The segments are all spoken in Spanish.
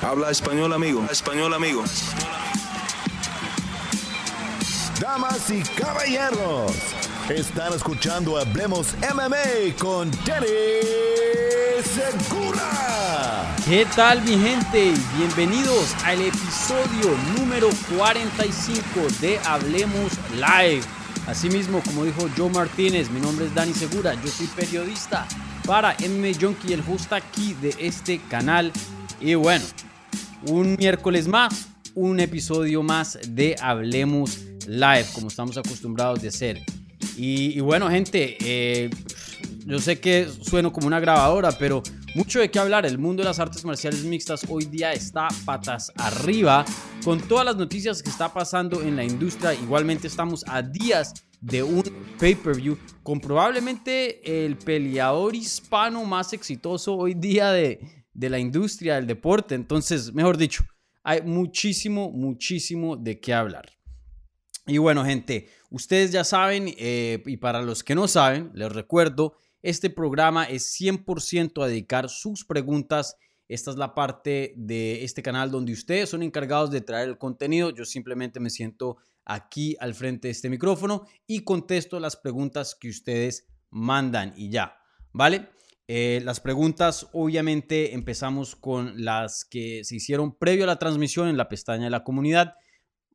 Habla español, amigo. Español, amigo. Damas y caballeros, están escuchando Hablemos MMA con Danny Segura. ¿Qué tal mi gente? Bienvenidos al episodio número 45 de Hablemos Live. Asimismo, como dijo Joe Martínez, mi nombre es Dani Segura, yo soy periodista para MMA Junkie, el host aquí de este canal. Y bueno, un miércoles más, un episodio más de Hablemos Live, como estamos acostumbrados de hacer. Y, bueno, gente, eh, yo sé que sueno como una grabadora, pero mucho de qué hablar. El mundo de las artes marciales mixtas hoy día está patas arriba con todas las noticias que está pasando en la industria. Igualmente estamos a días de un pay-per-view con probablemente el peleador hispano más exitoso hoy día de, de la industria del deporte. Entonces, mejor dicho, hay muchísimo, muchísimo de qué hablar. Y bueno, gente, ustedes ya saben, eh, y para los que no saben, les recuerdo, este programa es 100% a dedicar sus preguntas. Esta es la parte de este canal donde ustedes son encargados de traer el contenido. Yo simplemente me siento aquí al frente de este micrófono y contesto las preguntas que ustedes mandan y ya, ¿vale? Eh, las preguntas, obviamente, empezamos con las que se hicieron previo a la transmisión en la pestaña de la comunidad.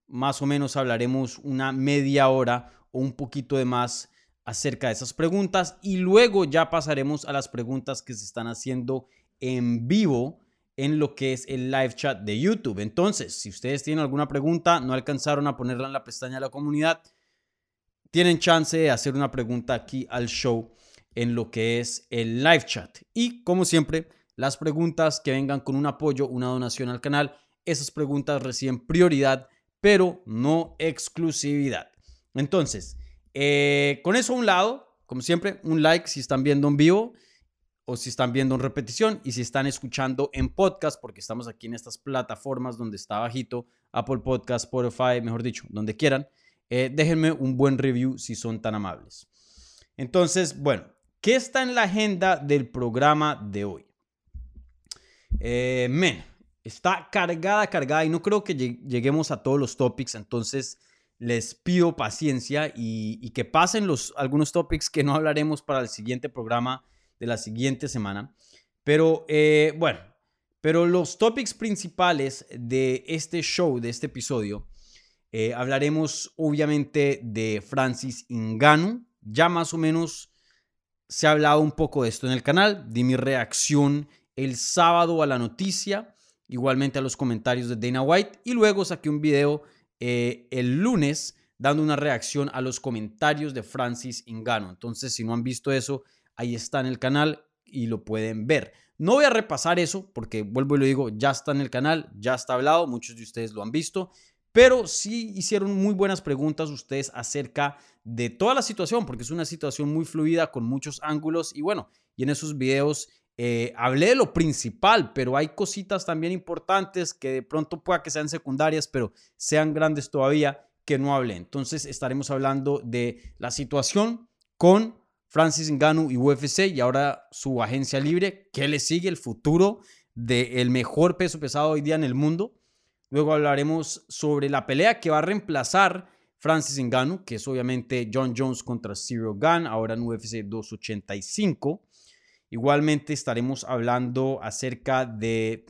Más o menos hablaremos una media hora o un poquito de más acerca de esas preguntas y luego ya pasaremos a las preguntas que se están haciendo en vivo en lo que es el live chat de YouTube. Entonces, si ustedes tienen alguna pregunta, no alcanzaron a ponerla en la pestaña de la comunidad, tienen chance de hacer una pregunta aquí al show en lo que es el live chat. Y como siempre, las preguntas que vengan con un apoyo, una donación al canal, esas preguntas reciben prioridad, pero no exclusividad. Entonces, eh, con eso a un lado, como siempre, un like si están viendo en vivo o si están viendo en repetición y si están escuchando en podcast, porque estamos aquí en estas plataformas donde está bajito, Apple Podcast, Spotify, mejor dicho, donde quieran, eh, déjenme un buen review si son tan amables. Entonces, bueno, ¿Qué está en la agenda del programa de hoy? Eh, men, está cargada, cargada y no creo que lleguemos a todos los topics, entonces les pido paciencia y, que pasen los, algunos topics que no hablaremos para el siguiente programa de la siguiente semana. Pero eh, bueno, pero los topics principales de este show, de este episodio, eh, hablaremos obviamente de Francis Inganu, ya más o menos se ha hablado un poco de esto en el canal, di mi reacción el sábado a la noticia, igualmente a los comentarios de Dana White y luego saqué un video eh, el lunes dando una reacción a los comentarios de Francis Ingano. Entonces, si no han visto eso, ahí está en el canal y lo pueden ver. No voy a repasar eso porque vuelvo y lo digo, ya está en el canal, ya está hablado, muchos de ustedes lo han visto, pero sí hicieron muy buenas preguntas ustedes acerca de toda la situación, porque es una situación muy fluida con muchos ángulos y bueno, y en esos videos eh, hablé de lo principal, pero hay cositas también importantes que de pronto pueda que sean secundarias, pero sean grandes todavía que no hablé. Entonces estaremos hablando de la situación con Francis Ngannou y UFC y ahora su agencia libre, qué le sigue el futuro del mejor peso pesado hoy día en el mundo Luego hablaremos sobre la pelea que va a reemplazar Francis Ngannou, que es obviamente John Jones contra Cyril Gunn, ahora en UFC 285. Igualmente estaremos hablando acerca de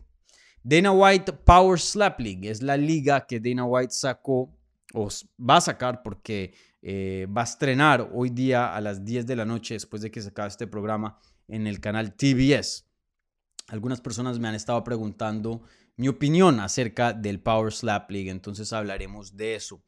Dana White Power Slap League. Es la liga que Dana White sacó o va a sacar porque eh, va a estrenar hoy día a las 10 de la noche después de que se acabe este programa en el canal TBS. Algunas personas me han estado preguntando mi opinión acerca del Power Slap League, entonces hablaremos de eso.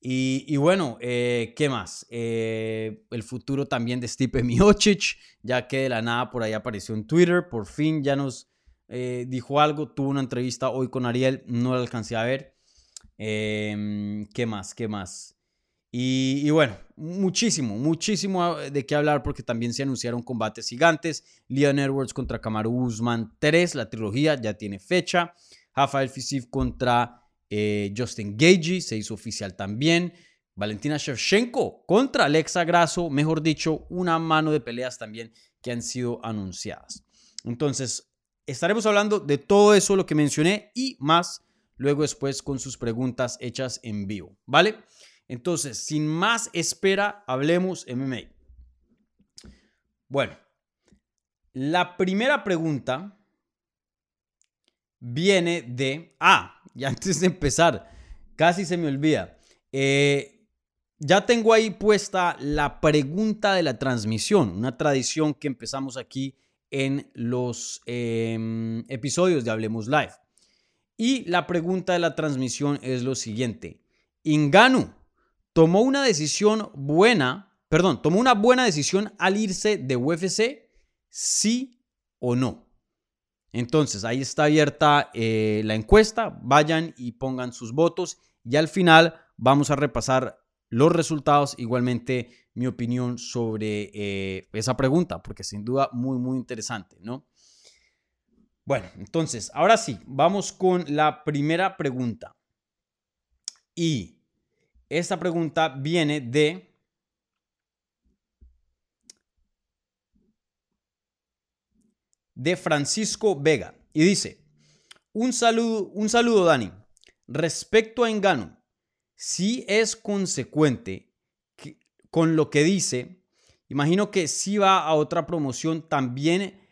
Y, bueno, eh, ¿qué más? Eh, el futuro también de Stipe Miocic, ya que de la nada por ahí apareció en Twitter, por fin ya nos eh, dijo algo, tuvo una entrevista hoy con Ariel, no la alcancé a ver. Em, ¿Qué más? ¿Qué más? Y, bueno, muchísimo, muchísimo de qué hablar porque también se anunciaron combates gigantes. Leon Edwards contra Kamaru Usman 3, la trilogía ya tiene fecha. Rafael Fisif contra eh, Justin Gagey se hizo oficial también. Valentina Shevchenko contra Alexa Grasso, mejor dicho, una mano de peleas también que han sido anunciadas. Entonces, estaremos hablando de todo eso, lo que mencioné y más luego después con sus preguntas hechas en vivo, ¿vale? Entonces, sin más espera, hablemos MMA. Bueno, la primera pregunta viene de... Ah, y antes de empezar, casi se me olvida. Eh, ya tengo ahí puesta la pregunta de la transmisión, una tradición que empezamos aquí en los em, episodios de Hablemos Live. Y la pregunta de la transmisión es lo siguiente. Inganu tomó una decisión buena, perdón, tomó una buena decisión al irse de UFC, sí o no. Entonces, ahí está abierta eh, la encuesta. Vayan y pongan sus votos. Y al final vamos a repasar los resultados, igualmente mi opinión sobre eh, esa pregunta, porque sin duda muy, muy interesante, ¿no? Bueno, entonces, ahora sí, vamos con la primera pregunta. Y esta pregunta viene de... de Francisco Vega y dice, un saludo, un saludo Dani. Respecto a Engano, si es consecuente con lo que dice, imagino que si va a otra promoción también,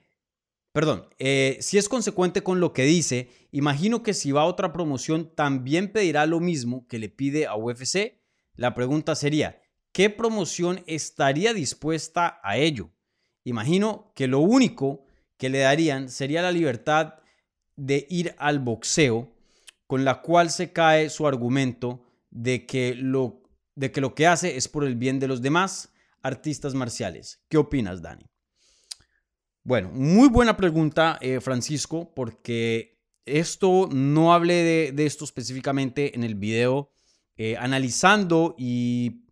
perdón, eh, si es consecuente con lo que dice, imagino que si va a otra promoción también pedirá lo mismo que le pide a UFC. La pregunta sería, ¿qué promoción estaría dispuesta a ello? Imagino que lo único que le darían sería la libertad de ir al boxeo, con la cual se cae su argumento de que lo, de que, lo que hace es por el bien de los demás artistas marciales. ¿Qué opinas, Dani? Bueno, muy buena pregunta, eh, Francisco, porque esto no hablé de, esto específicamente en el video, eh, analizando y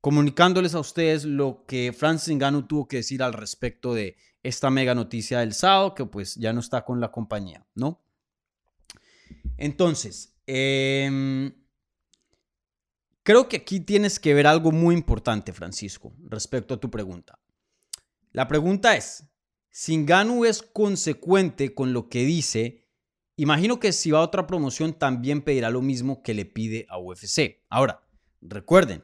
comunicándoles a ustedes lo que Francis Ngannou tuvo que decir al respecto de esta mega noticia del sábado, que pues ya no está con la compañía, ¿no? Entonces, eh, Creo que aquí tienes que ver algo muy importante, Francisco, respecto a tu pregunta. La pregunta es, si Ngannou es consecuente con lo que dice, imagino que si va a otra promoción también pedirá lo mismo que le pide a UFC. Ahora, recuerden,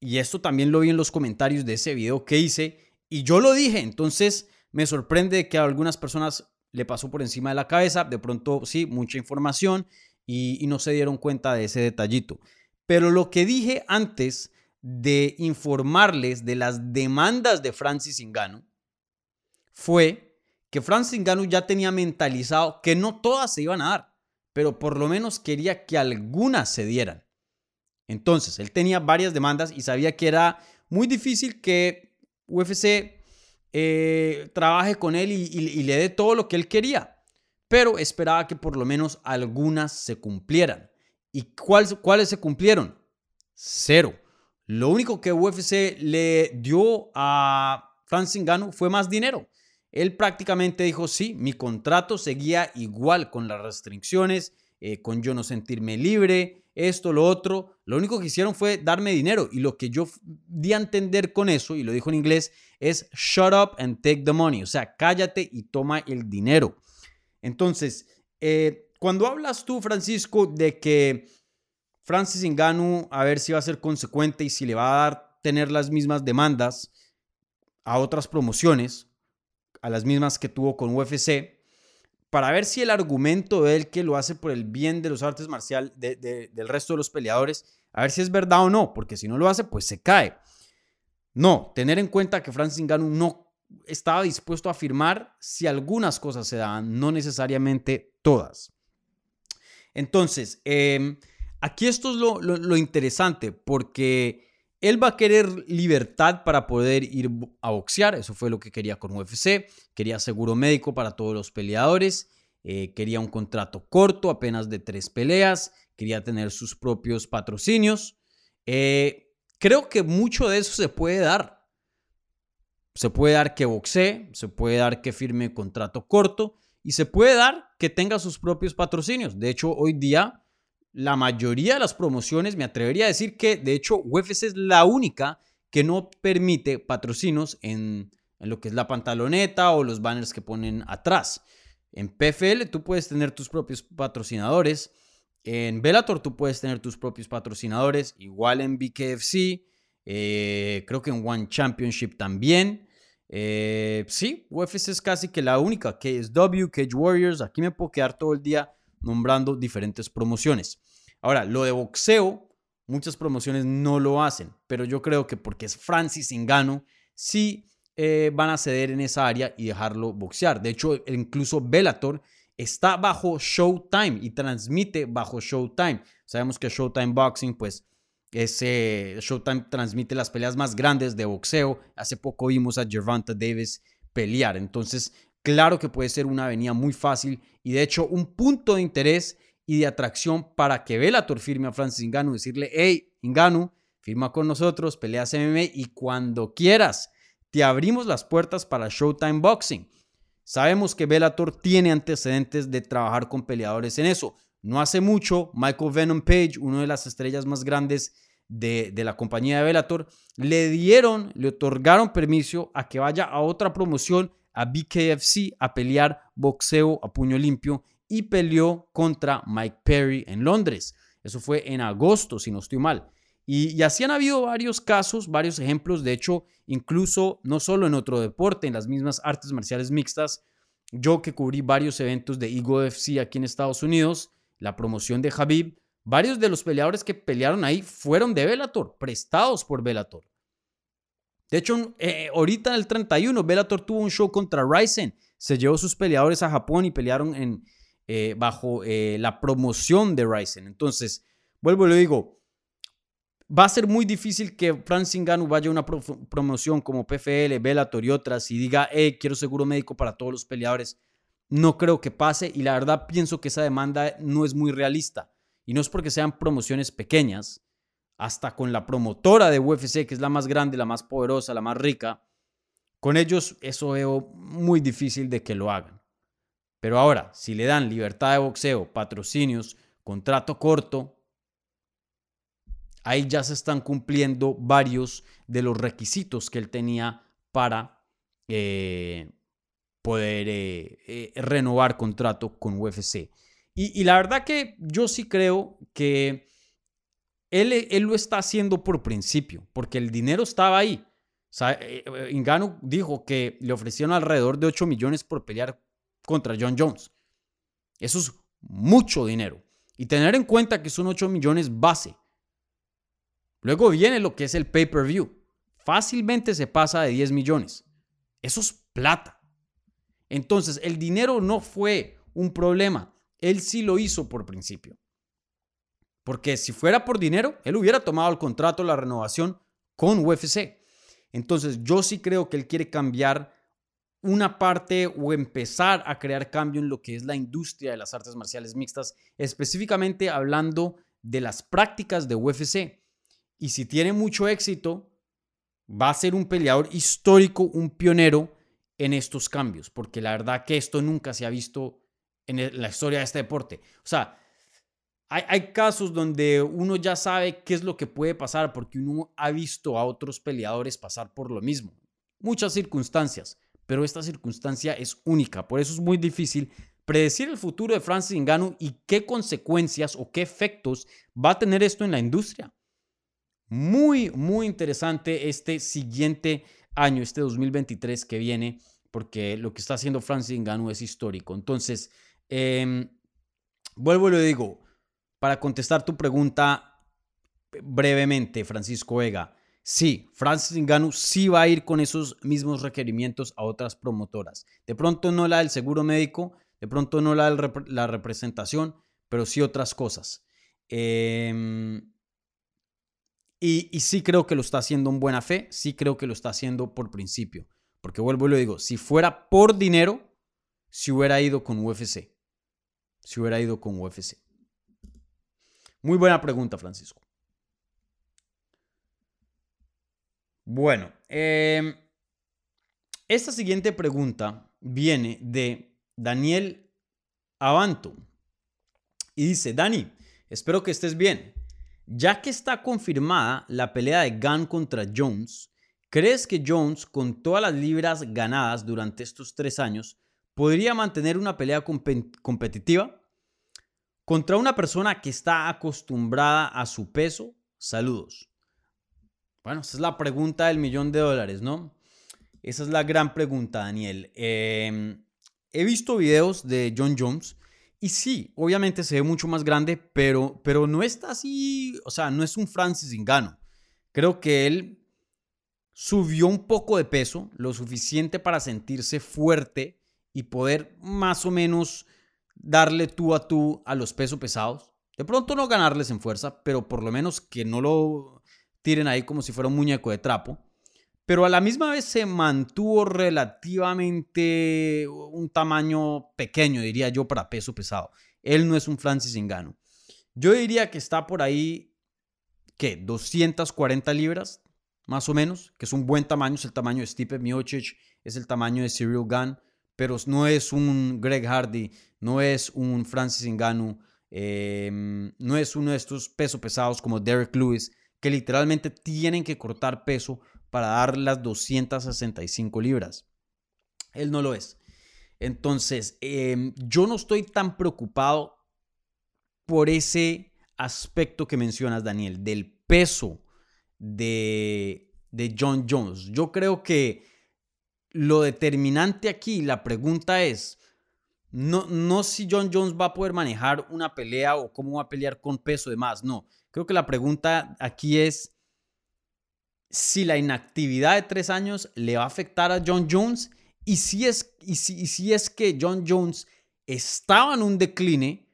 y esto también lo vi en los comentarios de ese video que hice, y yo lo dije, entonces me sorprende que a algunas personas le pasó por encima de la cabeza, de pronto sí, mucha información, y, no se dieron cuenta de ese detallito. Pero lo que dije antes de informarles de las demandas de Francis Ngannou fue que Francis Ngannou ya tenía mentalizado que no todas se iban a dar, pero por lo menos quería que algunas se dieran. Entonces, él tenía varias demandas y sabía que era muy difícil que UFC eh, trabaje con él y, le dé todo lo que él quería, pero esperaba que por lo menos algunas se cumplieran. ¿Y cuáles se cumplieron? Cero. Lo único que UFC le dio a Francis Ngannou fue más dinero. Él prácticamente dijo, sí, mi contrato seguía igual con las restricciones, eh, con yo no sentirme libre, esto, lo otro. Lo único que hicieron fue darme dinero. Y lo que yo di a entender con eso, y lo dijo en inglés, es shut up and take the money. O sea, cállate y toma el dinero. Entonces, eh, cuando hablas tú, Francisco, de que Francis Ngannou a ver si va a ser consecuente y si le va a dar tener las mismas demandas a otras promociones, a las mismas que tuvo con UFC, para ver si el argumento de él que lo hace por el bien de los artes marciales, del resto de los peleadores, a ver si es verdad o no, porque si no lo hace, pues se cae. No, tener en cuenta que Francis Ngannou no estaba dispuesto a afirmar si algunas cosas se daban, no necesariamente todas. Entonces, em, aquí esto es lo, interesante porque él va a querer libertad para poder ir a boxear, eso fue lo que quería con UFC, quería seguro médico para todos los peleadores, eh, quería un contrato corto, apenas de tres peleas, quería tener sus propios patrocinios. Eh, creo que mucho de eso se puede dar. Se puede dar que boxee, se puede dar que firme contrato corto, y se puede dar que tenga sus propios patrocinios. De hecho, hoy día la mayoría de las promociones, me atrevería a decir que de hecho UFC es la única que no permite patrocinios en, lo que es la pantaloneta o los banners que ponen atrás. En PFL tú puedes tener tus propios patrocinadores. En Bellator tú puedes tener tus propios patrocinadores. Igual en BKFC. Eh, creo que en One Championship también. Eh, sí, UFC es casi que la única. KSW, Cage Warriors. Aquí me puedo quedar todo el día nombrando diferentes promociones. Ahora, lo de boxeo, muchas promociones no lo hacen, pero yo creo que porque es Francis Ngannou, sí eh, van a ceder en esa área y dejarlo boxear. De hecho, incluso Bellator está bajo Showtime y transmite bajo Showtime. Sabemos que Showtime Boxing, pues, ese Showtime transmite las peleas más grandes de boxeo. Hace poco vimos a Gervonta Davis pelear. Entonces, claro que puede ser una avenida muy fácil y de hecho un punto de interés y de atracción para que Bellator firme a Francis Ngannou, decirle, hey, Ngannou, firma con nosotros, peleas MMA y cuando quieras, te abrimos las puertas para Showtime Boxing. Sabemos que Bellator tiene antecedentes de trabajar con peleadores en eso. No hace mucho, Michael Venom Page, una de las estrellas más grandes de, de, la compañía de Bellator, le dieron, le otorgaron permiso a que vaya a otra promoción, a BKFC, a pelear boxeo a puño limpio y peleó contra Mike Perry en Londres. Eso fue en agosto, si no estoy mal. Y, así han habido varios casos, varios ejemplos. De hecho, incluso no solo en otro deporte, en las mismas artes marciales mixtas. Yo que cubrí varios eventos de Eagle FC aquí en Estados Unidos, la promoción de Habib, varios de los peleadores que pelearon ahí fueron de Bellator, prestados por Bellator. De hecho, eh, ahorita el 31, Bellator tuvo un show contra Ryzen. Se llevó sus peleadores a Japón y pelearon eh, bajo eh, la promoción de Ryzen. Entonces, vuelvo y le digo, va a ser muy difícil que Francis Ngannou vaya a una promoción como PFL, Bellator y otras y diga, hey, quiero seguro médico para todos los peleadores. No creo que pase y la verdad pienso que esa demanda no es muy realista. Y no es porque sean promociones pequeñas, hasta con la promotora de UFC, que es la más grande, la más poderosa, la más rica, con ellos eso veo muy difícil de que lo hagan. Pero ahora, si le dan libertad de boxeo, patrocinios, contrato corto, ahí ya se están cumpliendo varios de los requisitos que él tenía para eh, poder eh, eh, renovar contrato con UFC. Y, la verdad que yo sí creo que él, él, lo está haciendo por principio, porque el dinero estaba ahí. Ingano dijo que le ofrecieron alrededor de 8 millones por pelear contra John Jones. Eso es mucho dinero. Y tener en cuenta que son 8 millones base. Luego viene lo que es el pay-per-view. Fácilmente se pasa de 10 millones. Eso es plata. Entonces, el dinero no fue un problema. Él sí lo hizo por principio. Porque si fuera por dinero, él hubiera tomado el contrato, la renovación con UFC. Entonces, yo sí creo que él quiere cambiar una parte o empezar a crear cambio en lo que es la industria de las artes marciales mixtas, específicamente hablando de las prácticas de UFC. Y si tiene mucho éxito, va a ser un peleador histórico, un pionero en estos cambios, porque la verdad que esto nunca se ha visto en la historia de este deporte. O sea, hay, casos donde uno ya sabe qué es lo que puede pasar porque uno ha visto a otros peleadores pasar por lo mismo. Muchas circunstancias pero esta circunstancia es única. Por eso es muy difícil predecir el futuro de Francis Ngannou y qué consecuencias o qué efectos va a tener esto en la industria. Muy, muy interesante este siguiente año, este 2023 que viene, porque lo que está haciendo Francis Ngannou es histórico. Entonces, em, vuelvo y lo digo, para contestar tu pregunta brevemente, Francisco Vega, Sí, Francis Ngannou sí va a ir con esos mismos requerimientos a otras promotoras. De pronto no la del seguro médico, de pronto no la de la representación, pero sí otras cosas. Em, y, y, sí creo que lo está haciendo en buena fe, sí creo que lo está haciendo por principio. Porque vuelvo y lo digo, si fuera por dinero, si hubiera ido con UFC. Si hubiera ido con UFC. Muy buena pregunta, Francisco. Bueno, em, esta siguiente pregunta viene de Daniel Avanto y dice, Dani, espero que estés bien. Ya que está confirmada la pelea de Gunn contra Jones, ¿crees que Jones, con todas las libras ganadas durante estos tres años, podría mantener una pelea competitiva contra una persona que está acostumbrada a su peso. Saludos. Bueno, esa es la pregunta del millón de dólares, ¿no? Esa es la gran pregunta, Daniel. Em, he visto videos de John Jones y sí, obviamente se ve mucho más grande, pero, pero no está así, o sea, no es un Francis Ngannou. Creo que él subió un poco de peso, lo suficiente para sentirse fuerte y poder más o menos darle tú a tú a los pesos pesados. De pronto no ganarles en fuerza, pero por lo menos que no lo tiren ahí como si fuera un muñeco de trapo pero a la misma vez se mantuvo relativamente un tamaño pequeño, diría yo, para peso pesado. Él no es un Francis Ngannou. Yo diría que está por ahí, ¿qué? 240 libras, más o menos, que es un buen tamaño, es el tamaño de Stipe Miocic, es el tamaño de Cyril Gunn, pero no es un Greg Hardy, no es un Francis Ngannou, em, no es uno de estos pesos pesados como Derek Lewis, que literalmente tienen que cortar peso para dar las 265 libras. Él no lo es. Entonces, em, yo no estoy tan preocupado por ese aspecto que mencionas, Daniel, del peso de, de John Jones. Yo creo que lo determinante aquí, la pregunta es, no, no si John Jones va a poder manejar una pelea o cómo va a pelear con peso de más, no. Creo que la pregunta aquí es si la inactividad de tres años le va a afectar a John Jones y si es, y si, es que John Jones estaba en un decline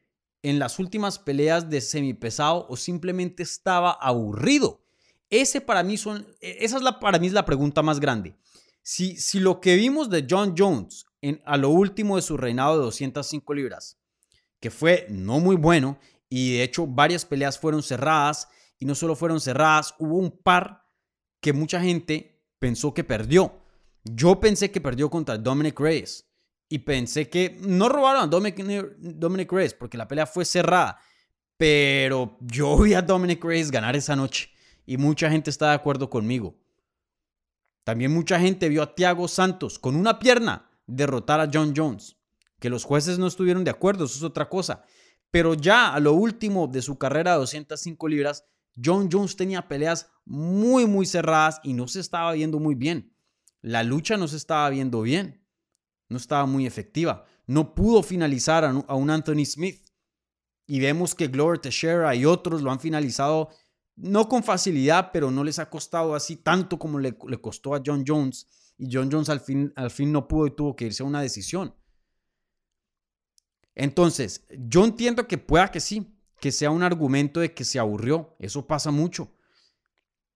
en las últimas peleas de semipesado o simplemente estaba aburrido. Ese para mí son, e, esa es la, para mí es la pregunta más grande. Si, si lo que vimos de John Jones en, a lo último de su reinado de 205 libras, que fue no muy bueno, y de hecho varias peleas fueron cerradas, y no solo fueron cerradas, hubo un par que mucha gente pensó que perdió. Yo pensé que perdió contra Dominic Reyes y pensé que no robaron a Dominic, Dominic Reyes porque la pelea fue cerrada, pero yo vi a Dominic Reyes ganar esa noche y mucha gente está de acuerdo conmigo. También mucha gente vio a Thiago Santos con una pierna derrotar a John Jones. Que los jueces no estuvieron de acuerdo, eso es otra cosa. Pero ya a lo último de su carrera de 205 libras, John Jones tenía peleas muy, muy cerradas y no se estaba viendo muy bien. La lucha no se estaba viendo bien. No estaba muy efectiva. No pudo finalizar a un Anthony Smith. Y vemos que Glover Teixeira y otros lo han finalizado no con facilidad, pero no les ha costado así tanto como le, costó a John Jones. Y John Jones al fin, al fin no pudo y tuvo que irse a una decisión. Entonces, yo entiendo que pueda que sí, que sea un argumento de que se aburrió. Eso pasa mucho.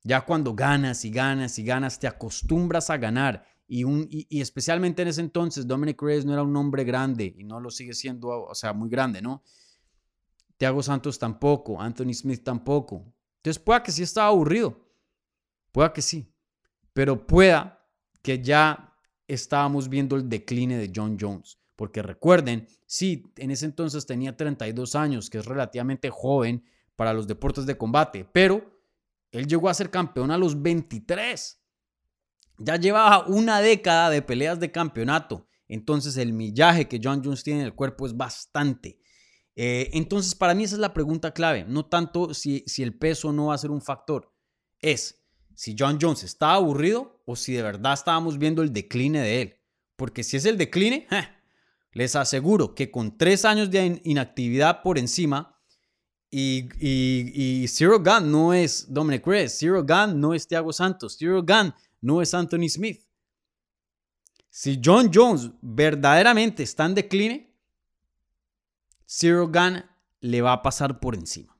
Ya cuando ganas y ganas y ganas, te acostumbras a ganar. Y, un, y, especialmente en ese entonces, Dominic Reyes no era un hombre grande y no lo sigue siendo, o sea, muy grande, ¿no? Thiago Santos tampoco, Anthony Smith tampoco. Entonces, pueda que sí estaba aburrido. Pueda que sí. Pero pueda que ya estábamos viendo el decline de John Jones. Porque recuerden, sí, en ese entonces tenía 32 años, que es relativamente joven para los deportes de combate, pero él llegó a ser campeón a los 23. Ya llevaba una década de peleas de campeonato. Entonces el millaje que John Jones tiene en el cuerpo es bastante. Eh, entonces para mí esa es la pregunta clave. No tanto si, si el peso no va a ser un factor. Es si John Jones está aburrido o si de verdad estábamos viendo el decline de él. Porque si es el decline, les aseguro que con tres años de inactividad por encima, y, y, Zero Gun no es Dominic Reyes, Zero Gun no es Thiago Santos, Zero Gun no es Anthony Smith. Si John Jones verdaderamente está en decline, Zero Gun le va a pasar por encima.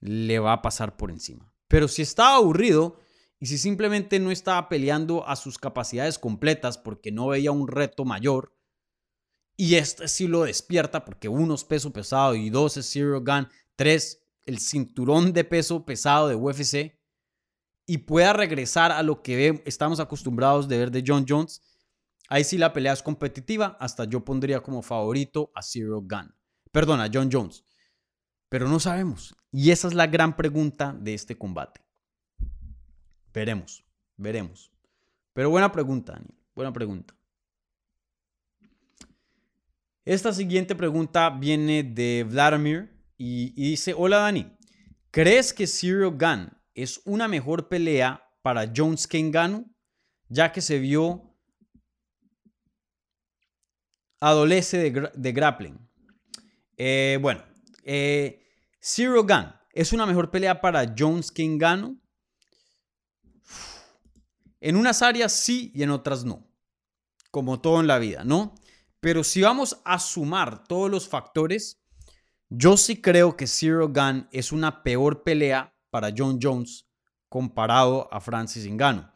Le va a pasar por encima. Pero si está aburrido y si simplemente no estaba peleando a sus capacidades completas porque no veía un reto mayor, y este sí lo despierta porque uno es peso pesado y dos es Zero Gun, tres el cinturón de peso pesado de UFC y pueda regresar a lo que estamos acostumbrados de ver de John Jones, ahí sí la pelea es competitiva, hasta yo pondría como favorito a Zero Gun. Perdón, a John Jones. Pero no sabemos. Y esa es la gran pregunta de este combate. Veremos, veremos. Pero buena pregunta, Daniel. Buena pregunta. Esta siguiente pregunta viene de Vladimir y, dice, hola Dani, ¿crees que Cyril Gunn es una mejor pelea para Jones que Ngannou? Ya que se vio adolece de, grappling. Eh, bueno, eh, Zero Gun es una mejor pelea para Jones que Ngannou. En unas áreas sí y en otras no. Como todo en la vida, ¿no? Pero si vamos a sumar todos los factores, yo sí creo que Zero Gun es una peor pelea para John Jones comparado a Francis Ngannou.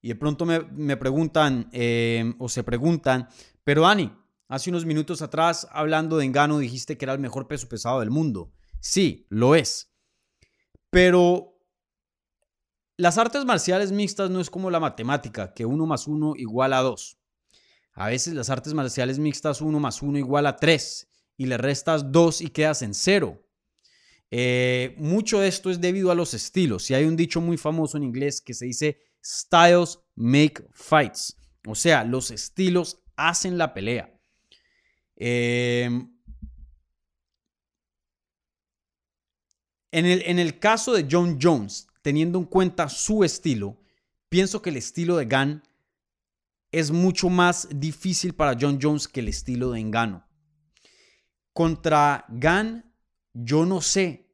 Y de pronto me, preguntan eh, o se preguntan, pero Dani, hace unos minutos atrás hablando de Ngannou dijiste que era el mejor peso pesado del mundo. Sí, lo es. Pero las artes marciales mixtas no es como la matemática, que uno más uno igual a dos. A veces las artes marciales mixtas uno más uno igual a tres y le restas dos y quedas en cero. Eh, mucho de esto es debido a los estilos. Y hay un dicho muy famoso en inglés que se dice styles make fights. O sea, los estilos hacen la pelea. Em, en, el, caso de John Jones, teniendo en cuenta su estilo, pienso que el estilo de Gunn es mucho más difícil para John Jones que el estilo de Engano. Contra Gunn, yo no sé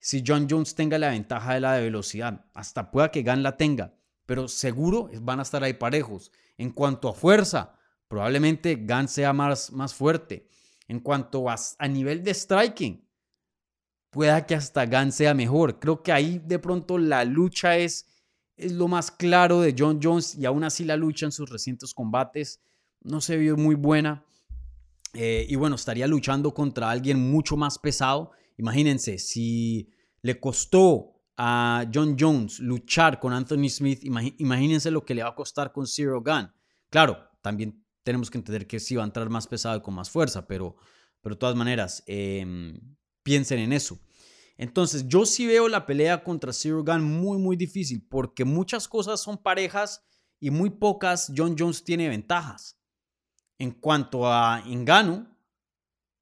si John Jones tenga la ventaja de la de velocidad. Hasta pueda que Gan la tenga, pero seguro van a estar ahí parejos. En cuanto a fuerza, probablemente Gan sea más, más fuerte. En cuanto a, a nivel de striking, pueda que hasta Gan sea mejor. Creo que ahí de pronto la lucha es, es lo más claro de John Jones y aún así la lucha en sus recientes combates no se vio muy buena. Eh, y bueno, estaría luchando contra alguien mucho más pesado Imagínense, si le costó a John Jones luchar con Anthony Smith, imagínense lo que le va a costar con Zero Gun. Claro, también tenemos que entender que sí va a entrar más pesado y con más fuerza, pero, pero de todas maneras, em, piensen en eso. Entonces, yo sí veo la pelea contra Zero Gun muy, muy difícil, porque muchas cosas son parejas y muy pocas John Jones tiene ventajas. En cuanto a Ingano,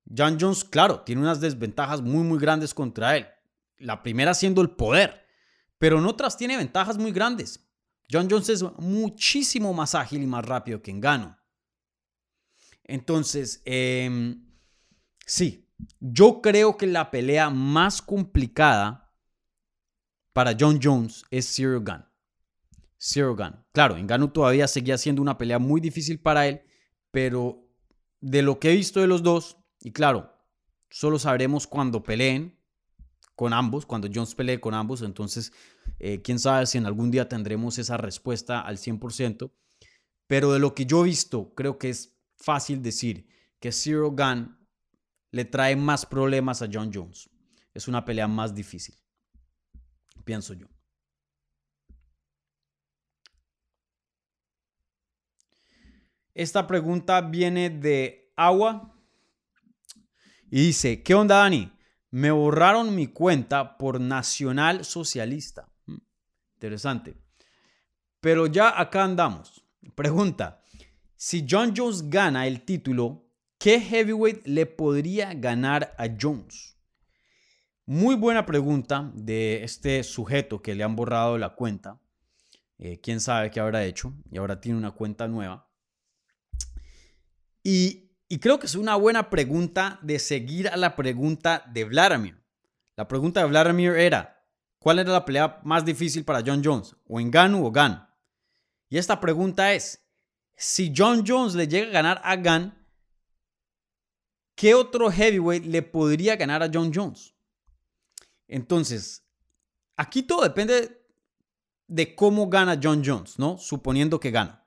John Jones, claro, tiene unas desventajas muy, muy grandes contra él. La primera siendo el poder, pero en otras tiene ventajas muy grandes. John Jones es muchísimo más ágil y más rápido que Engano. Entonces, em, sí, yo creo que la pelea más complicada para John Jones es Zero Gun. Zero Gun. Claro, Engano todavía seguía siendo una pelea muy difícil para él, pero de lo que he visto de los dos, y claro, solo sabremos cuando peleen con ambos, cuando Jones pelee con ambos. Entonces, eh, quién sabe si en algún día tendremos esa respuesta al 100%. Pero de lo que yo he visto, creo que es fácil decir que Zero Gun le trae más problemas a John Jones. Es una pelea más difícil, pienso yo. Esta pregunta viene de Agua y dice, ¿qué onda, Dani? Me borraron mi cuenta por Nacional Socialista. Mm, interesante. Pero ya acá andamos. Pregunta, si John Jones gana el título, ¿qué heavyweight le podría ganar a Jones? Muy buena pregunta de este sujeto que le han borrado la cuenta. Eh, quién sabe qué habrá hecho y ahora tiene una cuenta nueva. Y creo que es una buena pregunta de seguir a la pregunta de Vladimir. La pregunta de Vladimir era, ¿cuál era la pelea más difícil para John Jones? ¿O en Ganu o Gan? Y esta pregunta es, si John Jones le llega a ganar a Gan, ¿qué otro heavyweight le podría ganar a John Jones? Entonces, aquí todo depende de cómo gana John Jones, ¿no? Suponiendo que gana.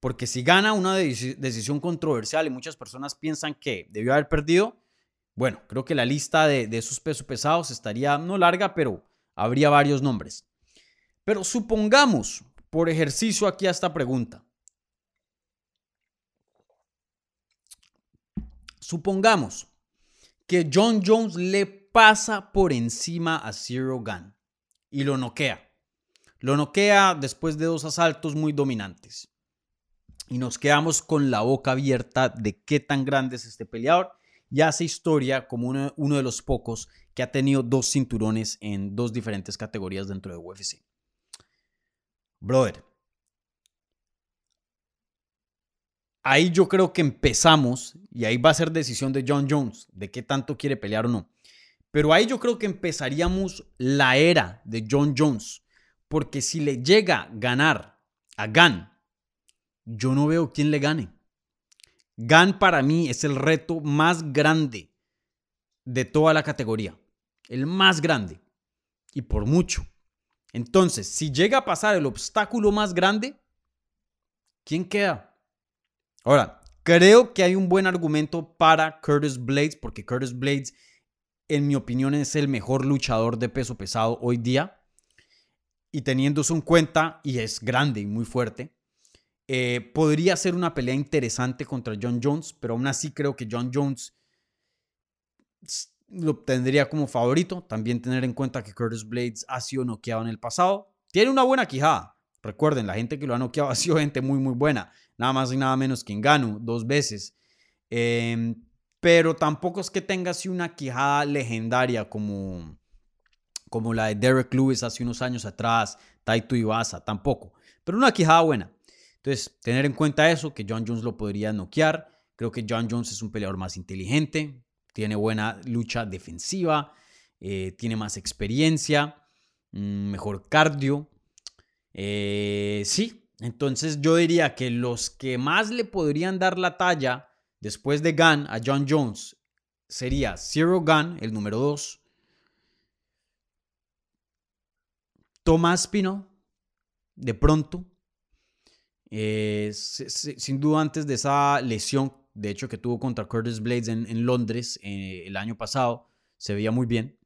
Porque si gana una decisión controversial y muchas personas piensan que debió haber perdido, bueno, creo que la lista de, de esos pesos pesados estaría no larga, pero habría varios nombres. Pero supongamos, por ejercicio aquí a esta pregunta, supongamos que John Jones le pasa por encima a Zero Gun y lo noquea. Lo noquea después de dos asaltos muy dominantes. y nos quedamos con la boca abierta de qué tan grande es este peleador y hace historia como uno, de los pocos que ha tenido dos cinturones en dos diferentes categorías dentro de UFC. Brother, ahí yo creo que empezamos, y ahí va a ser decisión de John Jones, de qué tanto quiere pelear o no. Pero ahí yo creo que empezaríamos la era de John Jones, porque si le llega a ganar a Gan, yo no veo quién le gane. Gan para mí es el reto más grande de toda la categoría. El más grande. Y por mucho. Entonces, si llega a pasar el obstáculo más grande, ¿quién queda? Ahora, creo que hay un buen argumento para Curtis Blades, porque Curtis Blades, en mi opinión, es el mejor luchador de peso pesado hoy día. Y teniendo eso en cuenta, y es grande y muy fuerte, eh, podría ser una pelea interesante contra John Jones, pero aún así creo que John Jones lo tendría como favorito. También tener en cuenta que Curtis Blades ha sido noqueado en el pasado. Tiene una buena quijada. Recuerden, la gente que lo ha noqueado ha sido gente muy, muy buena. Nada más y nada menos que Engano, dos veces. Em, pero tampoco es que tenga así una quijada legendaria como, como la de Derek Lewis hace unos años atrás, Taito Iwasa, tampoco. Pero una quijada buena. Entonces, tener en cuenta eso, que John Jones lo podría noquear. Creo que John Jones es un peleador más inteligente, tiene buena lucha defensiva, eh, tiene más experiencia, mm, mejor cardio. Eh, sí, entonces yo diría que los que más le podrían dar la talla después de Gunn a John Jones sería Zero Gunn, el número 2. Tomás Pino, de pronto. Eh, sin duda antes de esa lesión de hecho, que tuvo contra Curtis Blades en, Londres eh, el año pasado, se veía muy bien.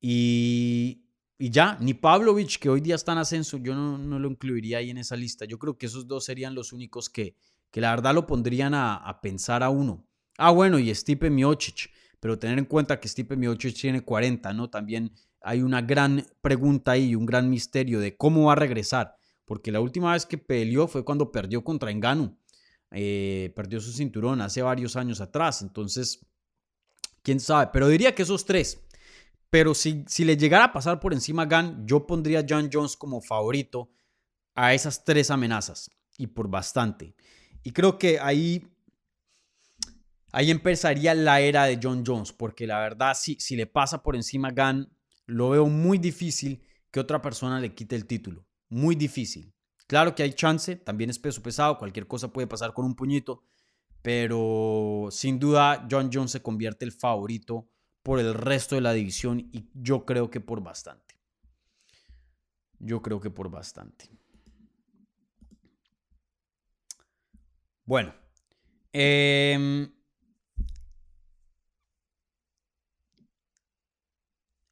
Y, ya, ni Pavlovich, que hoy día está en ascenso, yo no, lo incluiría ahí en esa lista. Yo creo que esos dos serían los únicos que, que la verdad lo pondrían a, pensar a uno. Ah, bueno, y Stipe Miocic, pero tener en cuenta que Stipe Miocic tiene 40, ¿no? También hay una gran pregunta ahí, un gran misterio de cómo va a regresar, porque la última vez que peleó fue cuando perdió contra Engano eh, perdió su cinturón hace varios años atrás, entonces, quién sabe, pero diría que esos tres. Pero si, si le llegara a pasar por encima Gunn, yo pondría a John Jones como favorito a esas tres amenazas y por bastante. Y creo que ahí, ahí empezaría la era de John Jones, porque la verdad, si, si le pasa por encima Gunn, lo veo muy difícil que otra persona le quite el título. Muy difícil. Claro que hay chance, también es peso pesado, cualquier cosa puede pasar con un puñito, pero sin duda John Jones se convierte el favorito por el resto de la división y yo creo que por bastante. Yo creo que por bastante. Bueno. Eh,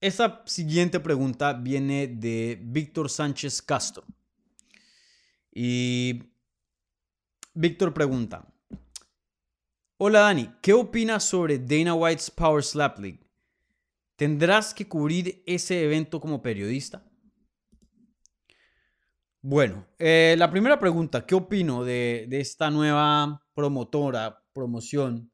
esta siguiente pregunta viene de Víctor Sánchez Castro. Y Víctor pregunta, hola Dani, ¿qué opinas sobre Dana White's Power Slap League? ¿Tendrás que cubrir ese evento como periodista? Bueno, eh, la primera pregunta, ¿qué opino de, esta nueva promotora, promoción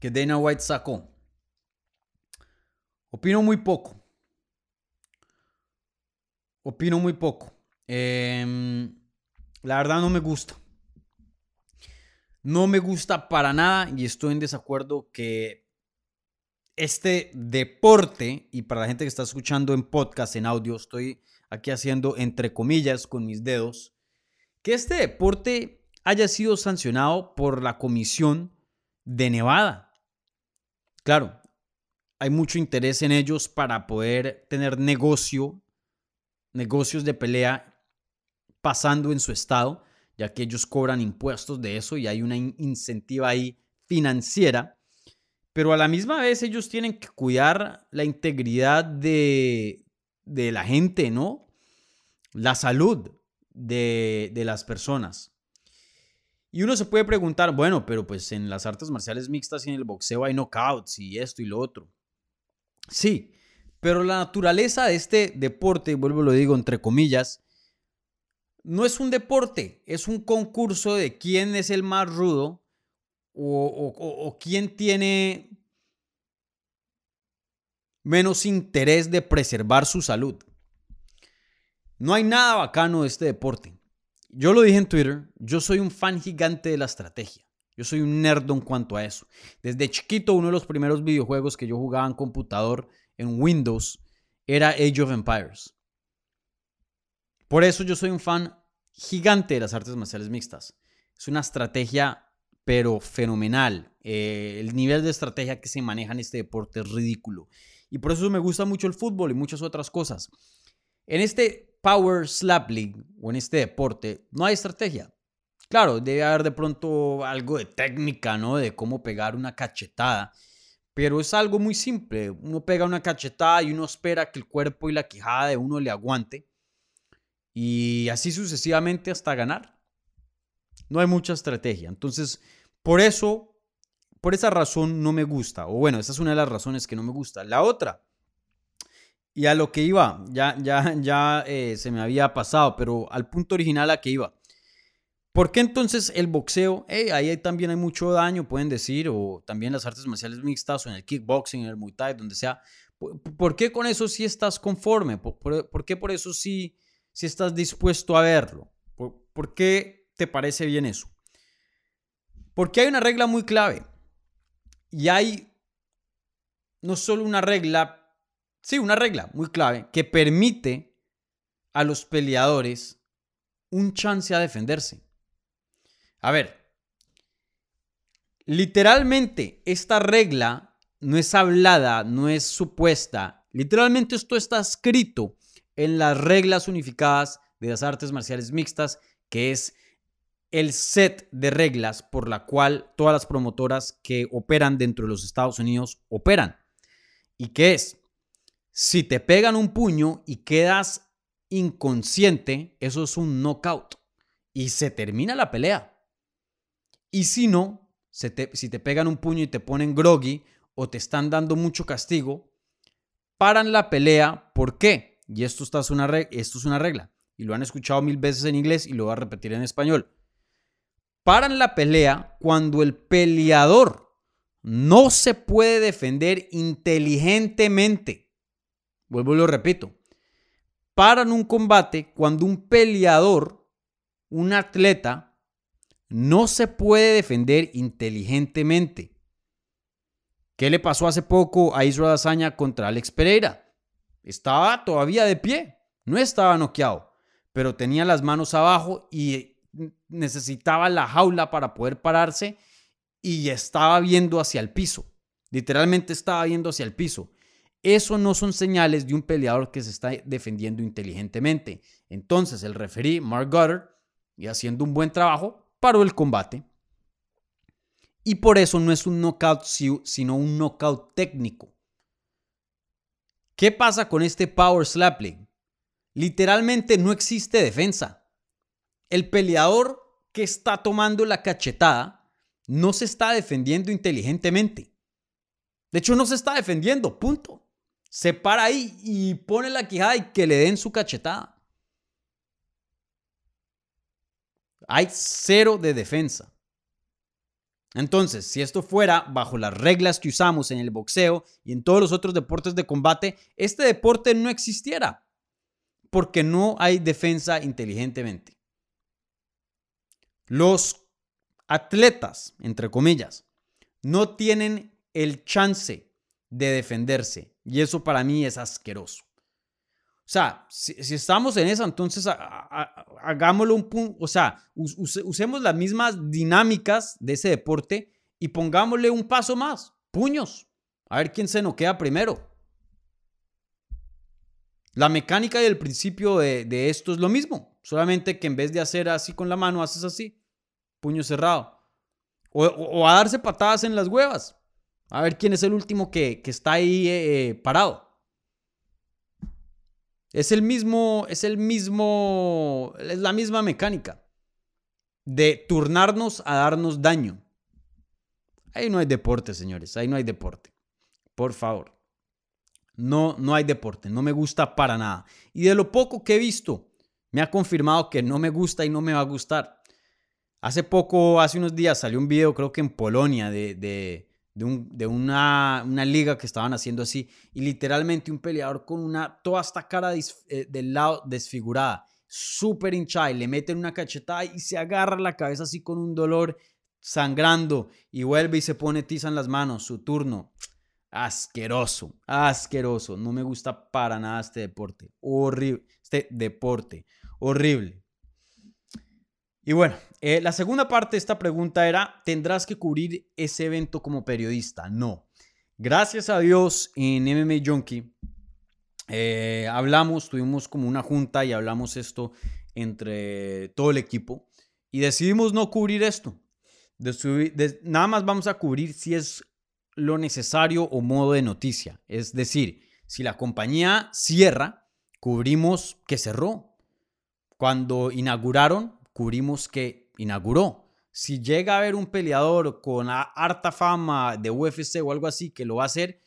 que Dana White sacó? Opino muy poco. Opino muy poco. Em, la verdad no me gusta. No me gusta para nada y estoy en desacuerdo que este deporte, y para la gente que está escuchando en podcast, en audio, estoy aquí haciendo entre comillas con mis dedos, que este deporte haya sido sancionado por la Comisión de Nevada. Claro, hay mucho interés en ellos para poder tener negocio negocios de pelea pasando en su estado, ya que ellos cobran impuestos de eso y hay una incentiva ahí financiera. Pero a la misma vez ellos tienen que cuidar la integridad de, de la gente, ¿no? La salud de, de las personas. Y uno se puede preguntar, bueno, pero pues en las artes marciales mixtas y en el boxeo hay knockouts y esto y lo otro. Sí, Pero la naturaleza de este deporte, vuelvo lo digo entre comillas, no es un deporte, es un concurso de quién es el más rudo o, quién tiene menos interés de preservar su salud. No hay nada bacano de este deporte. Yo lo dije en Twitter, yo soy un fan gigante de la estrategia. Yo soy un nerd en cuanto a eso. Desde chiquito, uno de los primeros videojuegos que yo jugaba en computador, en Windows, era Age of Empires. Por eso yo soy un fan gigante de las artes marciales mixtas. Es una estrategia, pero fenomenal. Eh, el nivel de estrategia que se maneja en este deporte es ridículo. Y por eso me gusta mucho el fútbol y muchas otras cosas. En este Power Slap League o en este deporte no hay estrategia. Claro, debe haber de pronto algo de técnica, ¿no? De cómo pegar una cachetada. Pero es algo muy simple. Uno pega una cachetada y uno espera que el cuerpo y la quijada de uno le aguante. Y así sucesivamente hasta ganar. No hay mucha estrategia. Entonces, por eso por esa razón no me gusta. O bueno, esa es una de las razones que no me gusta. La otra, y a lo que iba, ya, ya, ya eh, se me había pasado, pero al punto original a que iba. ¿Por qué entonces el boxeo? ahí también hay mucho daño, pueden decir, o también las artes marciales mixtas, o en el kickboxing, en el muay thai, donde sea. ¿Por, qué con eso sí estás conforme? ¿Por, qué por eso sí, sí, estás dispuesto a verlo? ¿Por qué te parece bien eso? Porque hay una regla muy clave. Y hay no solo una regla, sí, una regla muy clave que permite a los peleadores un chance a defenderse. A ver, literalmente esta regla no es hablada, no es supuesta. Literalmente esto está escrito en las reglas unificadas de las artes marciales mixtas, que es el set de reglas por la cual todas las promotoras que operan dentro de los Estados Unidos operan. ¿Y qué es? Si te pegan un puño y quedas inconsciente, eso es un knockout y se termina la pelea. Y si no, si te pegan un puño y te ponen groggy o te están dando mucho castigo, paran la pelea. ¿Por qué? Y esto, está una esto es una regla. Y lo han escuchado mil veces en inglés y lo voy a repetir en español paran la pelea cuando el peleador no se puede defender inteligentemente. Vuelvo y lo repito. Paran un combate cuando un peleador, un atleta, no se puede defender inteligentemente. ¿Qué le pasó hace poco a Israel Azaña contra Alex Pereira? Estaba todavía de pie, no estaba noqueado, pero tenía las manos abajo y necesitaba la jaula para poder pararse y estaba viendo hacia el piso. Literalmente estaba viendo hacia el piso. Eso no son señales de un peleador que se está defendiendo inteligentemente. Entonces el referí, Mark Gutter, y haciendo un buen trabajo, paró el combate. Y por eso no es un knockout, sino un knockout técnico. ¿Qué pasa con este Power Slapling? Literalmente no existe defensa el peleador que está tomando la cachetada no se está defendiendo inteligentemente. De hecho, no se está defendiendo, punto. Se para ahí y pone la quijada y que le den su cachetada. Hay cero de defensa. Entonces, si esto fuera bajo las reglas que usamos en el boxeo y en todos los otros deportes de combate, este deporte no existiera, porque no hay defensa inteligentemente. Los atletas, entre comillas, no tienen el chance de defenderse. Y eso para mí es asqueroso. O sea, si, estamos en eso, entonces hagámoslo un punto, o sea, usemos las mismas dinámicas de ese deporte y pongámosle un paso más, puños, a ver quién se nos queda primero. La mecánica y el principio de esto es lo mismo. Solamente que en vez de hacer así con la mano, haces así, puño cerrado. O, a darse patadas en las huevas. A ver quién es el último que, está ahí eh, eh, parado. Es el mismo, es el mismo, es la misma mecánica de turnarnos a darnos daño. Ahí no hay deporte, señores, ahí no hay deporte. Por favor. No, no hay deporte, no me gusta para nada. Y de lo poco que he visto, me ha confirmado que no me gusta y no me va a gustar. Hace poco, hace unos días, salió un video, creo que en Polonia, de, de, de, una, una, liga que estaban haciendo así. Y literalmente un peleador con una, toda esta cara eh, del lado desfigurada, súper hinchada, y le meten una cachetada y se agarra la cabeza así con un dolor, sangrando, y vuelve y se pone tiza en las manos, su turno. Asqueroso, asqueroso. No me gusta para nada este deporte. Horrible. Este deporte. Horrible. Y bueno, eh, la segunda parte de esta pregunta era, ¿tendrás que cubrir ese evento como periodista? No. Gracias a Dios en MMA Junkie eh, hablamos, tuvimos como una junta y hablamos esto entre todo el equipo y decidimos no cubrir esto. nada más vamos a cubrir si es lo necesario o modo de noticia. Es decir, si la compañía cierra, cubrimos que cerró. Cuando inauguraron, cubrimos que inauguró. Si llega a haber un peleador con harta fama de UFC o algo así que lo va a hacer,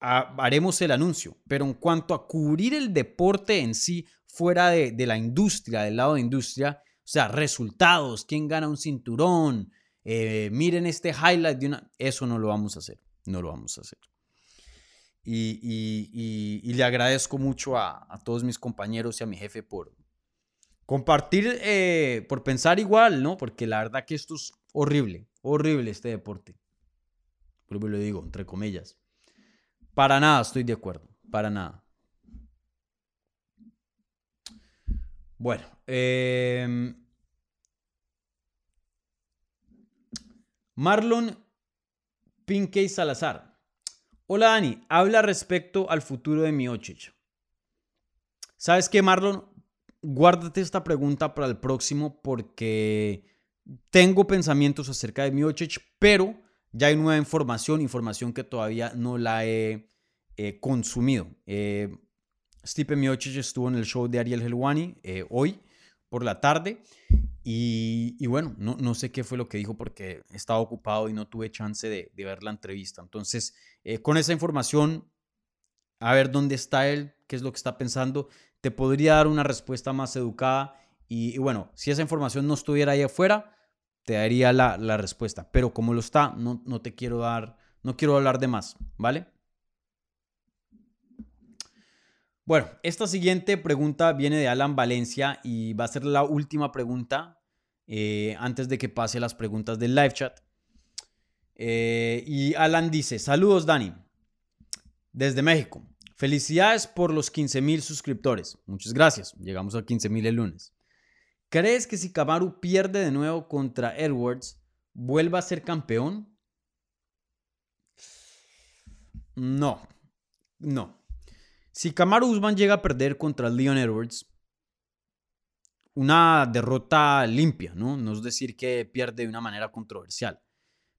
haremos el anuncio. Pero en cuanto a cubrir el deporte en sí, fuera de, la industria, del lado de industria, o sea, resultados, quién gana un cinturón, eh, miren este highlight de una... Eso no lo vamos a hacer, no lo vamos a hacer. Y, le agradezco mucho a, todos mis compañeros y a mi jefe por compartir, eh, por pensar igual, ¿no? Porque la verdad que esto es horrible, horrible este deporte. Por lo digo, entre comillas. Para nada estoy de acuerdo, para nada. Bueno, eh, Marlon Pinkey Salazar. Hola Dani, habla respecto al futuro de Miocic. ¿Sabes qué, Marlon? Guárdate esta pregunta para el próximo porque tengo pensamientos acerca de Miocic, pero ya hay nueva información, información que todavía no la he consumido. Eh, Stipe Miocic estuvo en el show de Ariel Helwani eh, hoy por la tarde y, bueno, no, no, sé qué fue lo que dijo porque estaba ocupado y no tuve chance de, ver la entrevista. Entonces, eh, con esa información, a ver dónde está él, qué es lo que está pensando, te podría dar una respuesta más educada. Y, bueno, si esa información no estuviera ahí afuera, te daría la, respuesta. Pero como lo está, no, no te quiero dar, no quiero hablar de más, ¿vale? Bueno, esta siguiente pregunta viene de Alan Valencia y va a ser la última pregunta eh, antes de que pase las preguntas del live chat. Eh, y Alan dice, saludos Dani, desde México. Felicidades por los 15 mil suscriptores. Muchas gracias. Llegamos a 15 mil el lunes. ¿Crees que si Kamaru pierde de nuevo contra Edwards, vuelva a ser campeón? No, no. Si Kamaru Usman llega a perder contra Leon Edwards, una derrota limpia, ¿no? No es decir que pierde de una manera controversial.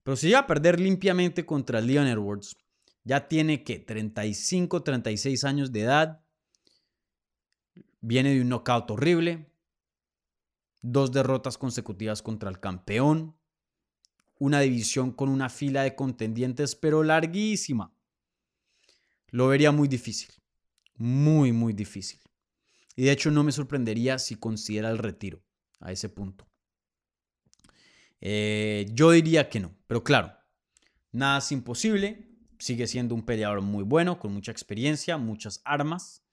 Pero si llega a perder limpiamente contra Leon Edwards, ya tiene que 35, 36 años de edad, viene de un knockout horrible, dos derrotas consecutivas contra el campeón, una división con una fila de contendientes pero larguísima. Lo vería muy difícil muy, muy difícil. Y de hecho no me sorprendería si considera el retiro a ese punto. Eh, yo diría que no, pero claro, nada es imposible. Sigue siendo un peleador muy bueno, con mucha experiencia, muchas armas.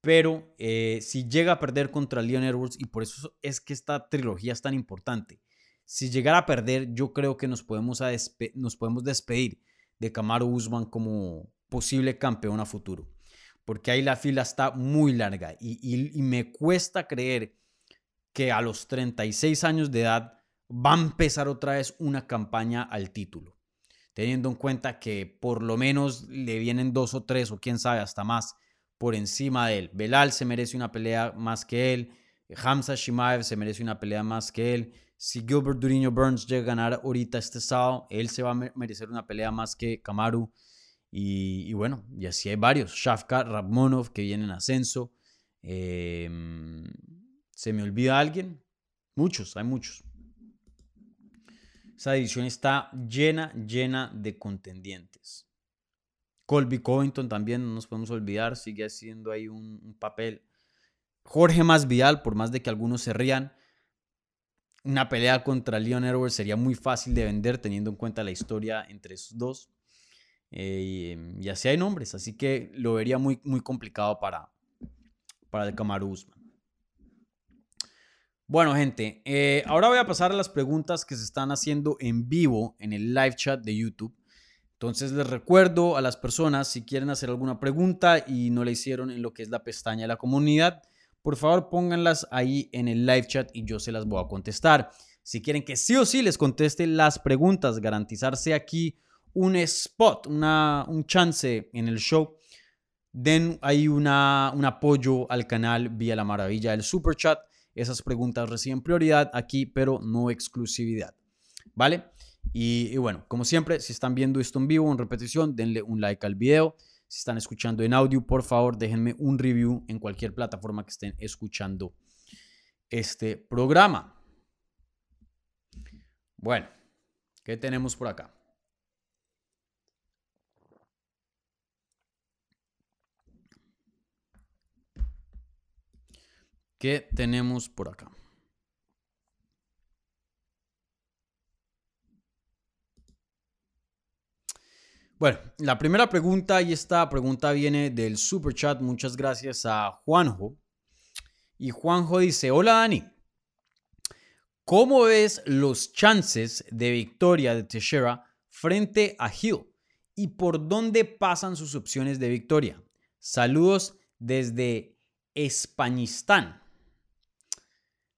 Pero eh, si llega a perder contra Leon Edwards, y por eso es que esta trilogía es tan importante, si llegara a perder, yo creo que nos podemos, nos podemos despedir de Kamaru Usman como posible campeón a futuro porque ahí la fila está muy larga y, me cuesta creer que a los 36 años de edad va a empezar otra vez una campaña al título, teniendo en cuenta que por lo menos le vienen dos o tres o quién sabe hasta más por encima de él. Belal se merece una pelea más que él, Hamza Shimaev se merece una pelea más que él. Si Gilbert Duriño Burns llega a ganar ahorita este sábado, él se va a merecer una pelea más que Kamaru. Y, bueno, y así hay varios. Shafka, Rabmonov que vienen en ascenso. Em, ¿Se me olvida alguien? Muchos, hay muchos. Esa división está llena, llena de contendientes. Colby Covington también, no nos podemos olvidar, sigue haciendo ahí un, papel. Jorge Masvidal, por más de que algunos se rían, una pelea contra Leon Edwards sería muy fácil de vender teniendo en cuenta la historia entre esos dos. Eh, y, así hay nombres, así que lo vería muy, muy complicado para, para el Kamaru Usman. Bueno, gente, eh, ahora voy a pasar a las preguntas que se están haciendo en vivo en el live chat de YouTube. Entonces les recuerdo a las personas, si quieren hacer alguna pregunta y no la hicieron en lo que es la pestaña de la comunidad, por favor pónganlas ahí en el live chat y yo se las voy a contestar. Si quieren que sí o sí les conteste las preguntas, garantizarse aquí un spot, una, un chance en el show, den ahí una, un apoyo al canal vía la maravilla del super chat. Esas preguntas reciben prioridad aquí, pero no exclusividad. ¿Vale? Y, y, bueno, como siempre, si están viendo esto en vivo, en repetición, denle un like al video. Si están escuchando en audio, por favor, déjenme un review en cualquier plataforma que estén escuchando este programa. Bueno, ¿qué tenemos por acá? ¿Qué tenemos por acá? Bueno, la primera pregunta y esta pregunta viene del super chat. Muchas gracias a Juanjo. Y Juanjo dice, hola Dani, ¿cómo ves los chances de victoria de Teixeira frente a Hill? ¿Y por dónde pasan sus opciones de victoria? Saludos desde Españistán.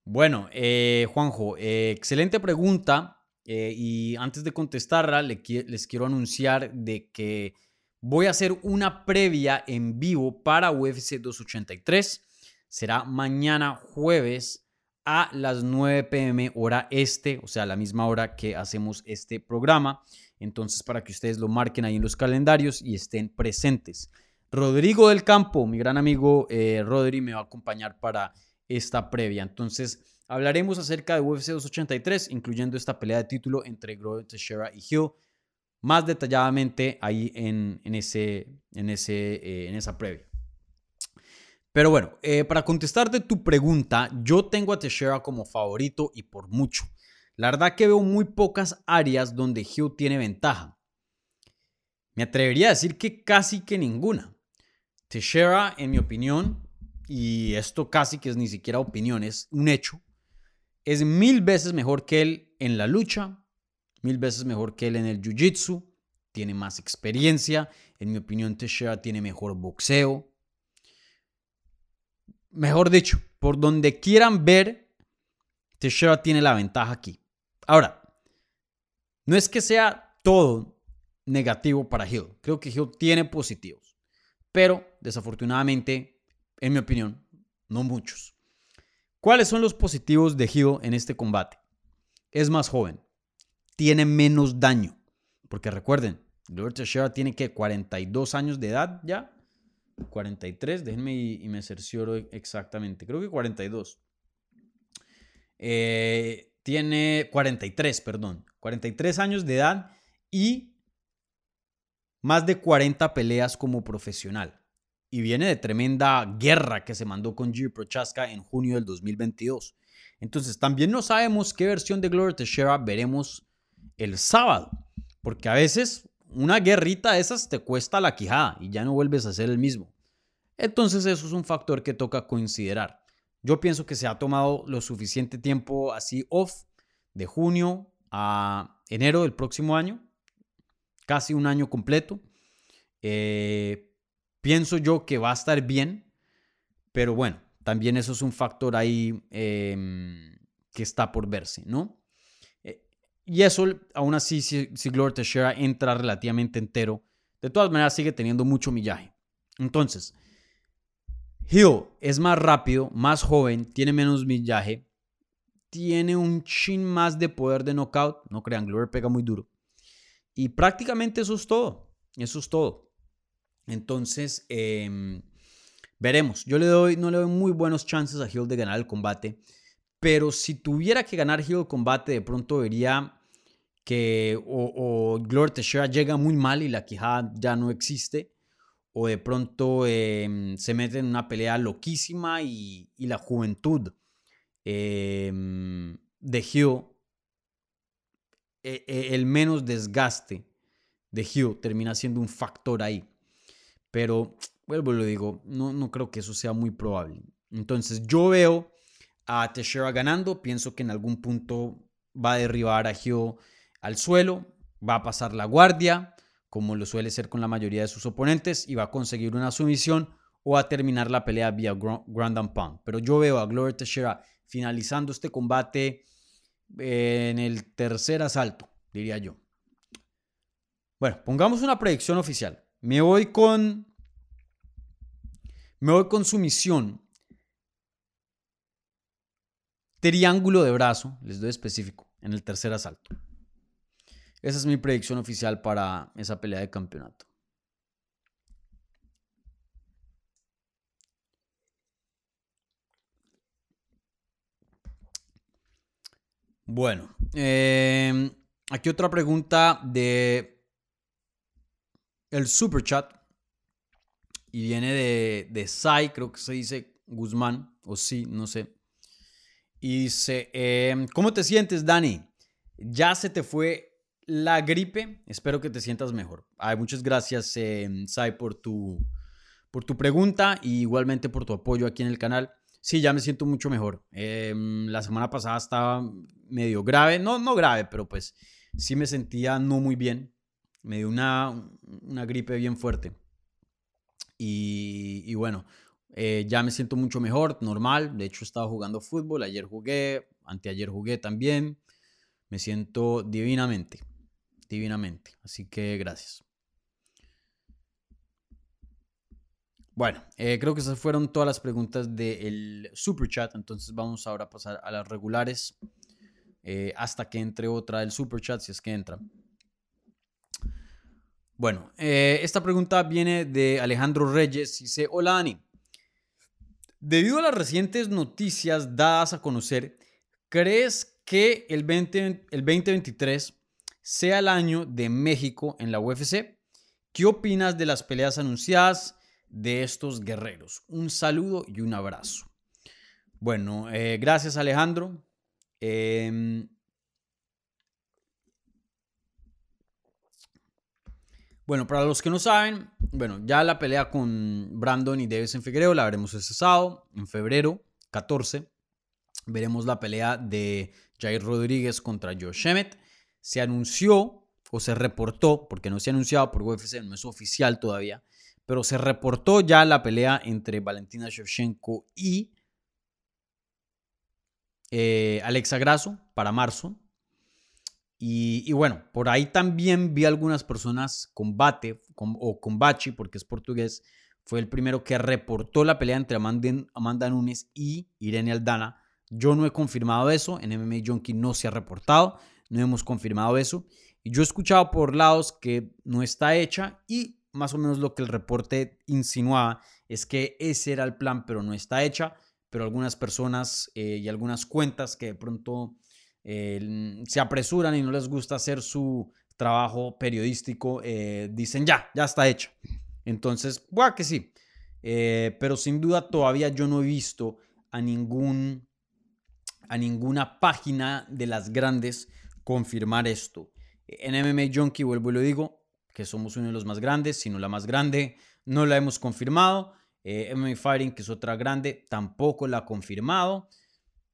Bueno, eh, Juanjo, eh, excelente pregunta. Eh, y antes de contestarla, les quiero anunciar de que voy a hacer una previa en vivo para UFC 283. Será mañana jueves a las 9 pm hora este, o sea, la misma hora que hacemos este programa. Entonces, para que ustedes lo marquen ahí en los calendarios y estén presentes. Rodrigo del Campo, mi gran amigo eh, Rodri, me va a acompañar para esta previa. Entonces, Hablaremos acerca de UFC 283, incluyendo esta pelea de título entre Glover Teixeira y Hill, más detalladamente ahí en, ese, en, ese, eh, en esa previa. Pero bueno, eh, para contestarte tu pregunta, yo tengo a Teixeira como favorito y por mucho. La verdad que veo muy pocas áreas donde Hill tiene ventaja. Me atrevería a decir que casi que ninguna. Teixeira, en mi opinión, y esto casi que es ni siquiera opinión, es un hecho, es mil veces mejor que él en la lucha, mil veces mejor que él en el jiu-jitsu, tiene más experiencia, en mi opinión Teixeira tiene mejor boxeo. Mejor dicho, por donde quieran ver, Teixeira tiene la ventaja aquí. Ahora, no es que sea todo negativo para Hill, creo que Hill tiene positivos, pero desafortunadamente, en mi opinión, no muchos. ¿Cuáles son los positivos de Hill en este combate? Es más joven, tiene menos daño, porque recuerden, Glover Teixeira tiene que 42 años de edad ya, 43, déjenme y, me cercioro exactamente, creo que 42. Eh, tiene 43, perdón, 43 años de edad y más de 40 peleas como profesional y viene de tremenda guerra que se mandó con Jiri Prochaska en junio del 2022. Entonces, también no sabemos qué versión de Gloria Teixeira veremos el sábado, porque a veces una guerrita de esas te cuesta la quijada y ya no vuelves a ser el mismo. Entonces, eso es un factor que toca considerar. Yo pienso que se ha tomado lo suficiente tiempo así off de junio a enero del próximo año, casi un año completo. Eh, Pienso yo que va a estar bien, pero bueno, también eso es un factor ahí em, que está por verse, ¿no? Eh, y eso, aún así, si, si Glover Teixeira entra relativamente entero, de todas maneras sigue teniendo mucho millaje. Entonces, Hill es más rápido, más joven, tiene menos millaje, tiene un chin más de poder de knockout. No crean, Glover pega muy duro. Y prácticamente eso es todo. Eso es todo. Entonces, em, veremos. Yo le doy, no le doy muy buenos chances a Hill de ganar el combate. Pero si tuviera que ganar Hill el combate, de pronto vería que o, o Glover Teixeira llega muy mal y la quijada ya no existe, o de pronto em, se mete en una pelea loquísima y, la juventud em, de Hugh, e, e, el menos desgaste de Hugh termina siendo un factor ahí. Pero, vuelvo lo digo, no, no creo que eso sea muy probable. Entonces yo veo a Teixeira ganando, pienso que en algún punto va a derribar a Hugh al suelo, va a pasar la guardia, como lo suele ser con la mayoría de sus oponentes, y va a conseguir una sumisión o a terminar la pelea vía Grand and Pound. Pero yo veo a Glover Teixeira finalizando este combate en el tercer asalto, diría yo. Bueno, pongamos una predicción oficial. Me voy con. Me voy con sumisión. Triángulo de brazo, les doy específico, en el tercer asalto. Esa es mi predicción oficial para esa pelea de campeonato. Bueno, em, aquí otra pregunta de el super chat y viene de, de Sai, creo que se dice Guzmán o sí, no sé. Y dice, em, ¿cómo te sientes, Dani? ¿Ya se te fue la gripe, espero que te sientas mejor. Ay, muchas gracias, eh, Sai, por tu, por tu pregunta y igualmente por tu apoyo aquí en el canal. Sí, ya me siento mucho mejor. Em, la semana pasada estaba medio grave, no, no grave, pero pues sí me sentía no muy bien. Me dio una, una gripe bien fuerte. Y, bueno, eh, ya me siento mucho mejor, normal. De hecho, estaba jugando fútbol. Ayer jugué, anteayer jugué también. Me siento divinamente divinamente. Así que gracias. Bueno, eh, creo que esas fueron todas las preguntas del super chat. Entonces vamos ahora a pasar a las regulares. Eh, hasta que entre otra del super chat, si es que entra. Bueno, eh, esta pregunta viene de Alejandro Reyes. Dice: Hola Dani. Debido a las recientes noticias dadas a conocer, ¿crees que el, 20, el 2023 sea el año de México en la UFC. ¿Qué opinas de las peleas anunciadas de estos guerreros? Un saludo y un abrazo. Bueno, eh, gracias Alejandro. Em, bueno, para los que no saben, bueno, ya la pelea con Brandon y Davis en Figueroa la veremos ese sábado, en febrero 14. Veremos la pelea de Jair Rodríguez contra Josh Emmett se anunció o se reportó, porque no se ha anunciado por UFC, no es oficial todavía, pero se reportó ya la pelea entre Valentina Shevchenko y eh, Alexa Grasso para marzo. Y, bueno, por ahí también vi algunas personas, combate o combachi, porque es portugués, fue el primero que reportó la pelea entre Amanda, Amanda Nunes y Irene Aldana. Yo no he confirmado eso, en MMA Junkie no se ha reportado no hemos confirmado eso. Y yo he escuchado por lados que no está hecha y más o menos lo que el reporte insinuaba es que ese era el plan, pero no está hecha. Pero algunas personas eh, y algunas cuentas que de pronto eh, se apresuran y no les gusta hacer su trabajo periodístico, eh, dicen ya, ya está hecha. Entonces, bueno, que sí. pero sin duda todavía yo no he visto a ningún a ninguna página de las grandes confirmar esto. En MMA Junkie, vuelvo y lo digo, que somos uno de los más grandes, sino la más grande, no la hemos confirmado. Eh, MMA Fighting, que es otra grande, tampoco la ha confirmado.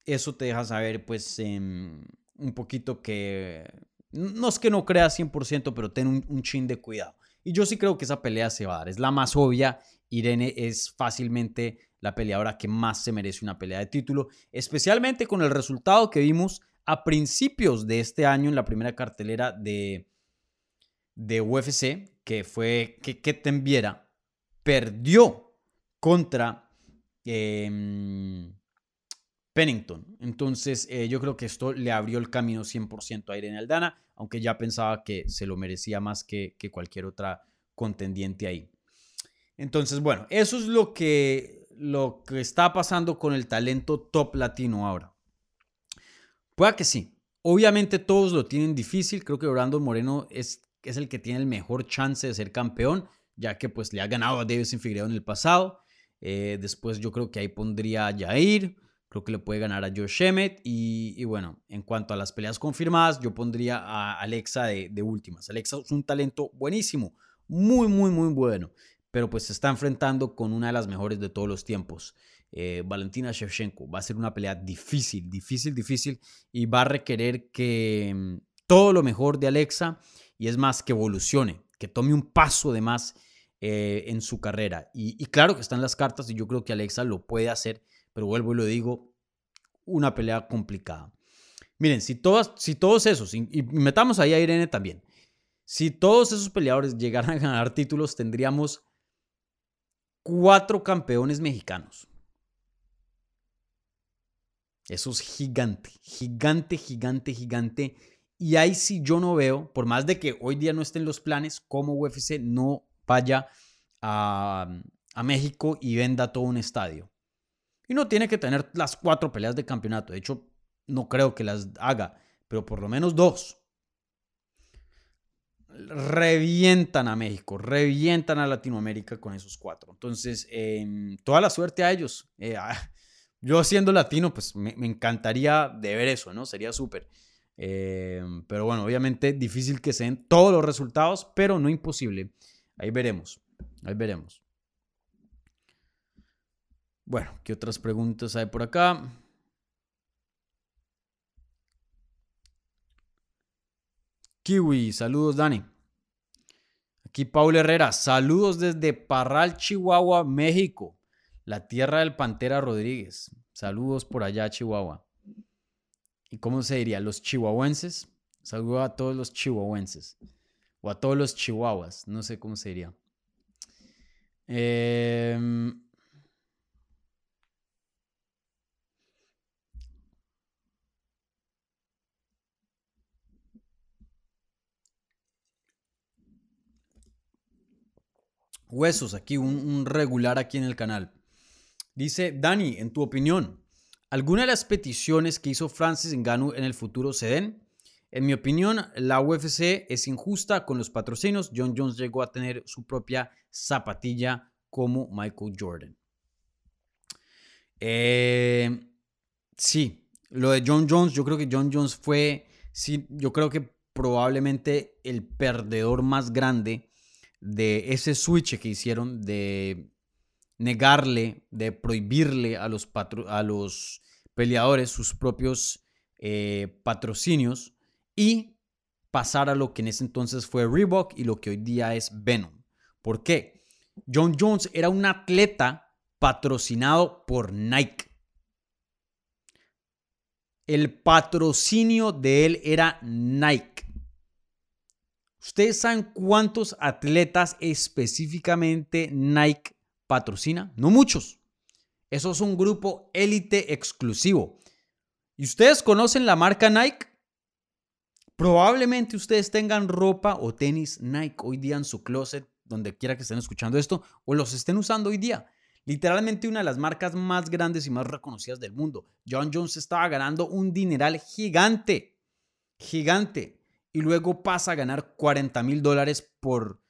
Eso te deja saber, pues, em, un poquito que. No es que no crea 100%, pero ten un, chin de cuidado. Y yo sí creo que esa pelea se va a dar. Es la más obvia. Irene es fácilmente la peleadora que más se merece una pelea de título, especialmente con el resultado que vimos a principios de este año en la primera cartelera de, de UFC, que fue que Ketenviera perdió contra em, Pennington. Entonces eh, yo creo que esto le abrió el camino 100% a Irene Aldana, aunque ya pensaba que se lo merecía más que, cualquier otra contendiente ahí. Entonces, bueno, eso es lo que, lo que está pasando con el talento top latino ahora. Puede que sí. Obviamente todos lo tienen difícil. Creo que Brandon Moreno es, es el que tiene el mejor chance de ser campeón, ya que pues le ha ganado a Davis Figueiredo en el pasado. Eh, después yo creo que ahí pondría a Jair. Creo que le puede ganar a Josh Emmett. Y, bueno, en cuanto a las peleas confirmadas, yo pondría a Alexa de, últimas. Alexa es un talento buenísimo. Muy, muy, muy bueno. Pero pues se está enfrentando con una de las mejores de todos los tiempos. Eh, Valentina Shevchenko. Va a ser una pelea difícil, difícil, difícil y va a requerir que mm, todo lo mejor de Alexa y es más que evolucione, que tome un paso de más eh, en su carrera. Y, claro que están las cartas y yo creo que Alexa lo puede hacer, pero vuelvo y lo digo, una pelea complicada. Miren, si, todas, si todos esos, y, metamos ahí a Irene también, si todos esos peleadores llegaran a ganar títulos, tendríamos cuatro campeones mexicanos. Eso es gigante, gigante, gigante, gigante. Y ahí sí yo no veo, por más de que hoy día no estén los planes, como UFC no vaya a, México y venda todo un estadio. Y no tiene que tener las cuatro peleas de campeonato. De hecho, no creo que las haga, pero por lo menos dos. Revientan a México, revientan a Latinoamérica con esos cuatro. Entonces, em, toda la suerte a ellos. Eh, yo siendo latino, pues me, encantaría de ver eso, ¿no? Sería súper. Eh, pero bueno, obviamente difícil que se den todos los resultados, pero no imposible. Ahí veremos, ahí veremos. Bueno, ¿qué otras preguntas hay por acá? Kiwi, saludos Dani. Aquí Paul Herrera, saludos desde Parral, Chihuahua, México la tierra del Pantera Rodríguez. Saludos por allá, Chihuahua. ¿Y cómo se diría? Los chihuahuenses. Saludos a todos los chihuahuenses. O a todos los chihuahuas. No sé cómo se diría. Em, huesos, aquí un, regular aquí en el canal. Dice Dani, en tu opinión, ¿alguna de las peticiones que hizo Francis Ngannou en el futuro se den? En mi opinión, la UFC es injusta con los patrocinios. John Jones llegó a tener su propia zapatilla como Michael Jordan. Eh, sí, lo de John Jones, yo creo que John Jones fue, sí, yo creo que probablemente el perdedor más grande de ese switch que hicieron de negarle, de prohibirle a los, a los peleadores sus propios eh, patrocinios y pasar a lo que en ese entonces fue Reebok y lo que hoy día es Venom. ¿Por qué? John Jones era un atleta patrocinado por Nike. El patrocinio de él era Nike. ¿Ustedes saben cuántos atletas específicamente Nike patrocina? No muchos. Eso es un grupo élite exclusivo. ¿Y ustedes conocen la marca Nike? Probablemente ustedes tengan ropa o tenis Nike hoy día en su closet, donde quiera que estén escuchando esto, o los estén usando hoy día. Literalmente una de las marcas más grandes y más reconocidas del mundo. John Jones estaba ganando un dineral gigante, gigante. Y luego pasa a ganar 40 mil dólares por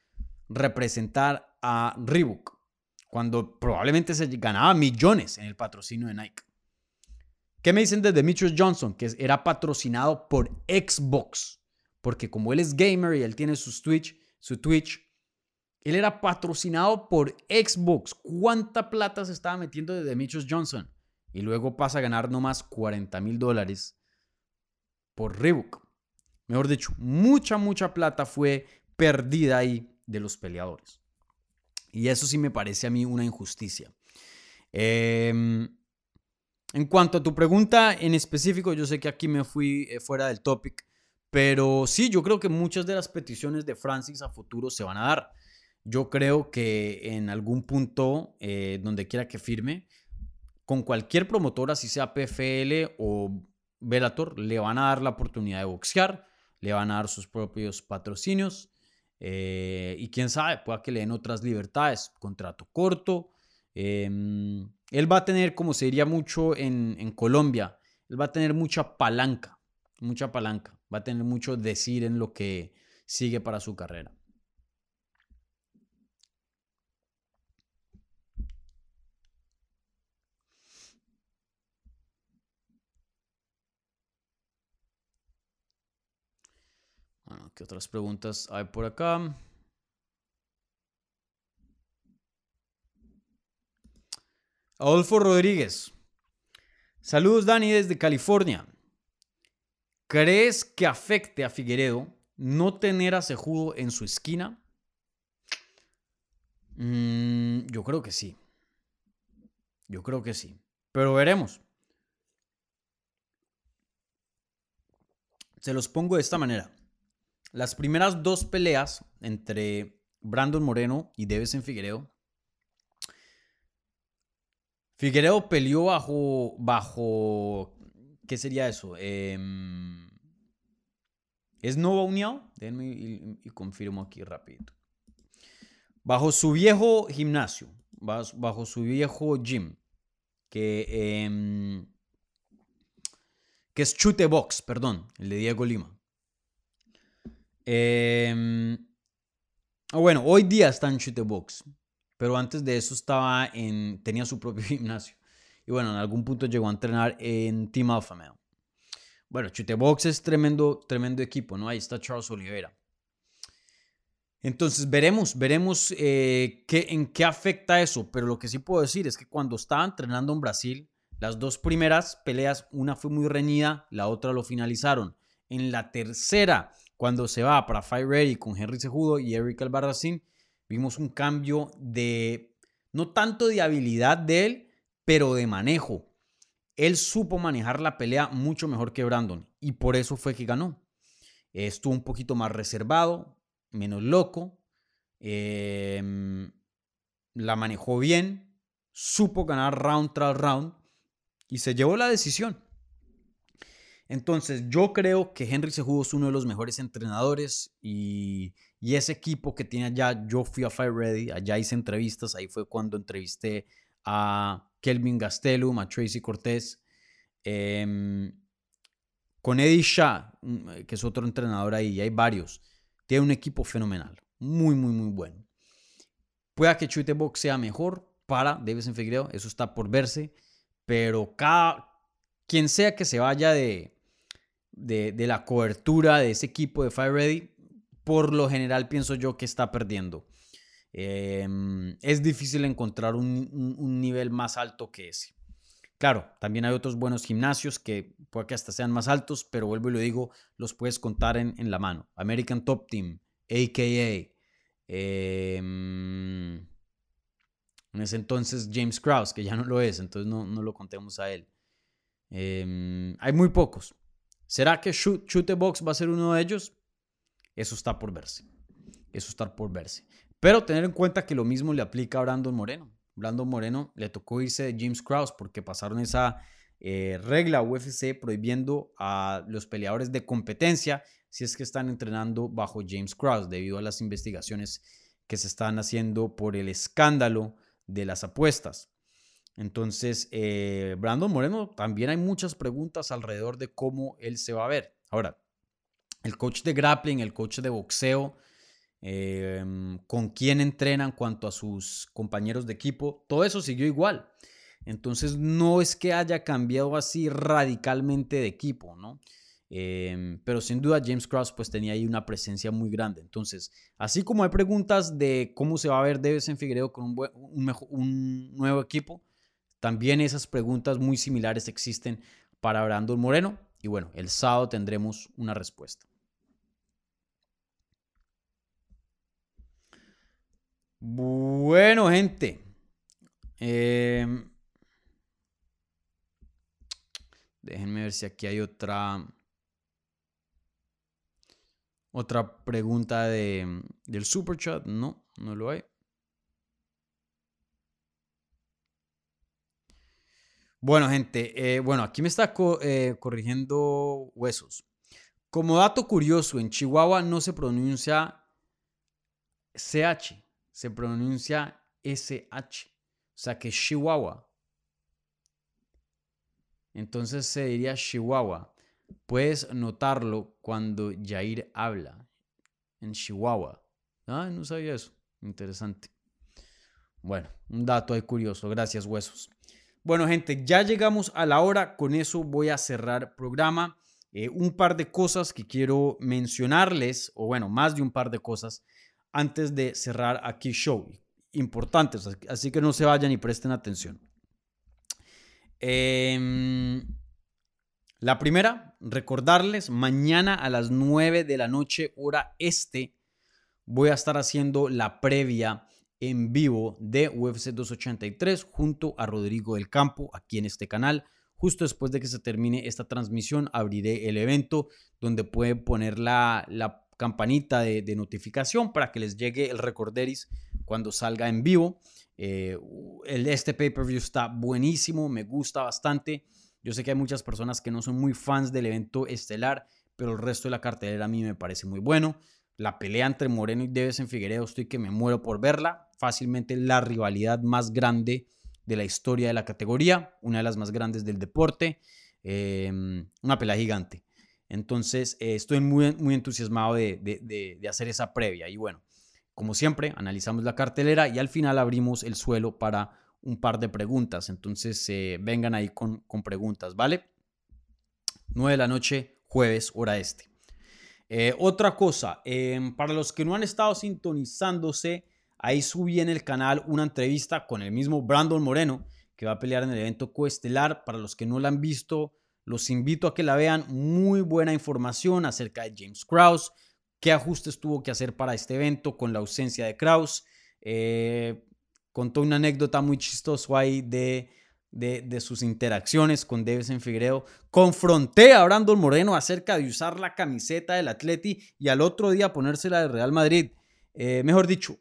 representar a Reebok cuando probablemente se ganaba millones en el patrocinio de Nike. ¿Qué me dicen de Demetrius Johnson? Que era patrocinado por Xbox, porque como él es gamer y él tiene su Twitch, su Twitch, él era patrocinado por Xbox. ¿Cuánta plata se estaba metiendo de Demetrius Johnson? Y luego pasa a ganar nomás 40 mil dólares por Reebok. Mejor dicho, mucha, mucha plata fue perdida ahí de los peleadores. Y eso sí me parece a mí una injusticia. Em, en cuanto a tu pregunta en específico, yo sé que aquí me fui eh, fuera del topic, pero sí, yo creo que muchas de las peticiones de Francis a futuro se van a dar. Yo creo que en algún punto, eh, donde quiera que firme, con cualquier promotora, si sea PFL o Bellator, le van a dar la oportunidad de boxear, le van a dar sus propios patrocinios eh, y quién sabe, pueda que le den otras libertades, contrato corto. Em, él va a tener, como se diría mucho en, Colombia, él va a tener mucha palanca. mucha palanca. Va a tener mucho decir en lo que sigue para su carrera. ¿Qué otras preguntas hay por acá? Adolfo Rodríguez. Saludos Dani desde California. ¿Crees que afecte a Figueredo no tener a Sejudo en su esquina? Mm, yo creo que sí. Yo creo que sí. Pero veremos. Se los pongo de esta manera. Las primeras dos peleas entre Brandon Moreno y Devesen Figueredo Figueredo peleó bajo, bajo, ¿qué sería eso? Em, ¿Es no uniado? Déjenme y, confirmo aquí rapidito. Bajo su viejo gimnasio, bajo, su viejo gym, que, em, que es Chute Box, perdón, el de Diego Lima. Em, bueno, hoy día está en Chute Box pero antes de eso estaba en, tenía su propio gimnasio. Y bueno, en algún punto llegó a entrenar en Team Alpha Male. Bueno, Chutebox es tremendo, tremendo equipo, ¿no? Ahí está Charles Oliveira. Entonces veremos, veremos eh, qué, en qué afecta eso. Pero lo que sí puedo decir es que cuando estaba entrenando en Brasil, las dos primeras peleas, una fue muy reñida, la otra lo finalizaron. En la tercera, cuando se va para Fight Ready con Henry Cejudo y Eric Albarracín, Vimos un cambio de, no tanto de habilidad de él, pero de manejo. Él supo manejar la pelea mucho mejor que Brandon y por eso fue que ganó. Estuvo un poquito más reservado, menos loco, em, la manejó bien, supo ganar round tras round y se llevó la decisión. Entonces yo creo que Henry Sejudo es uno de los mejores entrenadores y ese equipo que tiene allá, yo fui a Fire Ready, allá hice entrevistas, ahí fue cuando entrevisté a Kelvin Gastelum, a Tracy Cortés, em, con Eddie Shah, mm, que es otro entrenador ahí, y hay varios. Tiene un equipo fenomenal, muy, muy, muy bueno. Pueda que Chute Box sea mejor para Davis en Figueiredo, eso está por verse, pero cada, quien sea que se vaya de, de, de la cobertura de ese equipo de Fire Ready, por lo general pienso yo que está perdiendo. Em, es difícil encontrar un, nivel más alto que ese. Claro, también hay otros buenos gimnasios que puede que hasta sean más altos, pero vuelvo y lo digo, los puedes contar en, la mano. American Top Team, AKA. Em, en ese entonces James Krause, que ya no lo es, entonces no, lo contemos a él. Em, hay muy pocos. ¿Será que Shoot, Shoot Box va a ser uno de ellos? Eso está por verse. Eso está por verse. Pero tener en cuenta que lo mismo le aplica a Brandon Moreno. Brandon Moreno le tocó irse de James Krause porque pasaron esa eh, regla UFC prohibiendo a los peleadores de competencia si es que están entrenando bajo James Krause debido a las investigaciones que se están haciendo por el escándalo de las apuestas. Entonces, eh, Brandon Moreno, también hay muchas preguntas alrededor de cómo él se va a ver. Ahora, el coach de grappling, el coach de boxeo, em, con quién entrenan en cuanto a sus compañeros de equipo, todo eso siguió igual. Entonces no es que haya cambiado así radicalmente de equipo, ¿no? Em, pero sin duda James Cross pues tenía ahí una presencia muy grande. Entonces, así como hay preguntas de cómo se va a ver Deves en Figueiredo con un, un nuevo equipo, también esas preguntas muy similares existen para Brandon Moreno. Y bueno, el sábado tendremos una respuesta. Bueno, gente. Em, déjenme ver si aquí hay otra. Otra pregunta de, del super chat. No, no lo hay. Bueno, gente, eh, bueno, aquí me está eh, corrigiendo huesos. Como dato curioso, en Chihuahua no se pronuncia CH, se pronuncia SH. O sea que Chihuahua. Entonces se diría Chihuahua. puedes notarlo cuando Jair habla en Chihuahua. Ah, no sabía eso. Interesante. Bueno, un dato ahí curioso. Gracias, huesos. Bueno, gente, ya llegamos a la hora. Con eso voy a cerrar programa. Eh, un par de cosas que quiero mencionarles, o bueno, más de un par de cosas, antes de cerrar aquí show. Importantes, así que no se vayan y presten atención. Em, la primera, recordarles, mañana a las 9 de la noche, hora este, voy a estar haciendo la previa en vivo de UFC 283 junto a Rodrigo del Campo aquí en este canal. Justo después de que se termine esta transmisión, abriré el evento donde pueden poner la, campanita de, notificación para que les llegue el recorderis cuando salga en vivo. Eh, el, este pay-per-view está buenísimo, me gusta bastante. Yo sé que hay muchas personas que no son muy fans del evento estelar, pero el resto de la cartelera a mí me parece muy bueno. La pelea entre Moreno y Deves en Figueredo, estoy que me muero por verla. Fácilmente la rivalidad más grande de la historia de la categoría, una de las más grandes del deporte, em, una pelea gigante. Entonces, eh, estoy muy, muy entusiasmado de, hacer esa previa. Y bueno, como siempre, analizamos la cartelera y al final abrimos el suelo para un par de preguntas. Entonces, eh, vengan ahí con, con preguntas, ¿vale? 9 de la noche, jueves, hora este. Eh, otra cosa, em, para los que no han estado sintonizándose, ahí subí en el canal una entrevista con el mismo Brandon Moreno, que va a pelear en el evento coestelar. Para los que no la han visto, los invito a que la vean. Muy buena información acerca de James Krause, qué ajustes tuvo que hacer para este evento con la ausencia de Krause. Eh, contó una anécdota muy chistosa ahí de de, sus interacciones con en Figueiredo. Confronté a Brandon Moreno acerca de usar la camiseta del Atleti y al otro día ponérsela de Real Madrid. Eh, mejor dicho,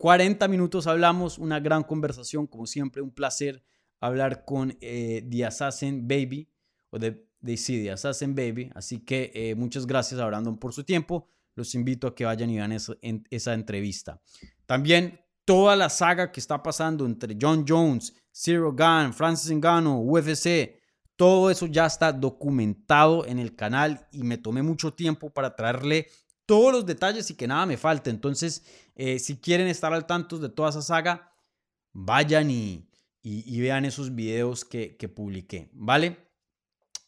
40 minutos hablamos, una gran conversación, como siempre, un placer hablar con eh, The Assassin Baby, o de, de sí, The Assassin Baby. Así que eh, muchas gracias a Brandon por su tiempo. Los invito a que vayan y vean esa entrevista. También toda la saga que está pasando entre John Jones, Zero Gun, Francis Ngannou, UFC, todo eso ya está documentado en el canal y me tomé mucho tiempo para traerle todos los detalles y que nada me falte. Entonces, eh, si quieren estar al tanto de toda esa saga, vayan y, vean esos videos que, publiqué, ¿vale?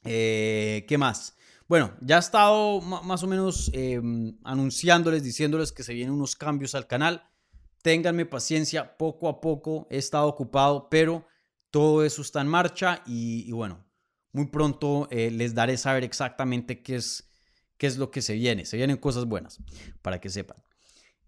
Eh, ¿Qué más? Bueno, ya he estado más o menos em, anunciándoles, diciéndoles que se vienen unos cambios al canal. Ténganme paciencia, poco a poco he estado ocupado, pero todo eso está en marcha y, bueno, muy pronto eh, les daré saber exactamente qué es, qué es lo que se viene. Se vienen cosas buenas, para que sepan.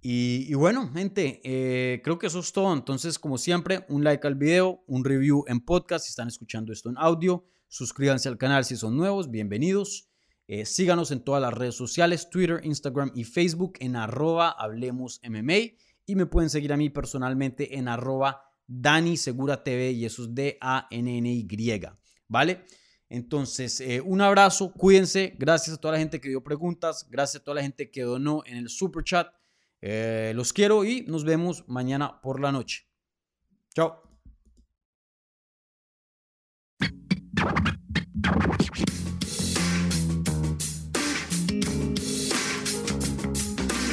Y, bueno, gente, eh, creo que eso es todo. Entonces, como siempre, un like al video, un review en podcast si están escuchando esto en audio. Suscríbanse al canal si son nuevos, bienvenidos. Eh, síganos en todas las redes sociales, Twitter, Instagram y Facebook en arroba Hablemos MMA y me pueden seguir a mí personalmente en arroba Dani Segura TV y eso es D-A-N-N-Y, ¿vale? Entonces, eh, un abrazo, cuídense, gracias a toda la gente que dio preguntas, gracias a toda la gente que donó en el super chat. Eh, los quiero y nos vemos mañana por la noche. Chao.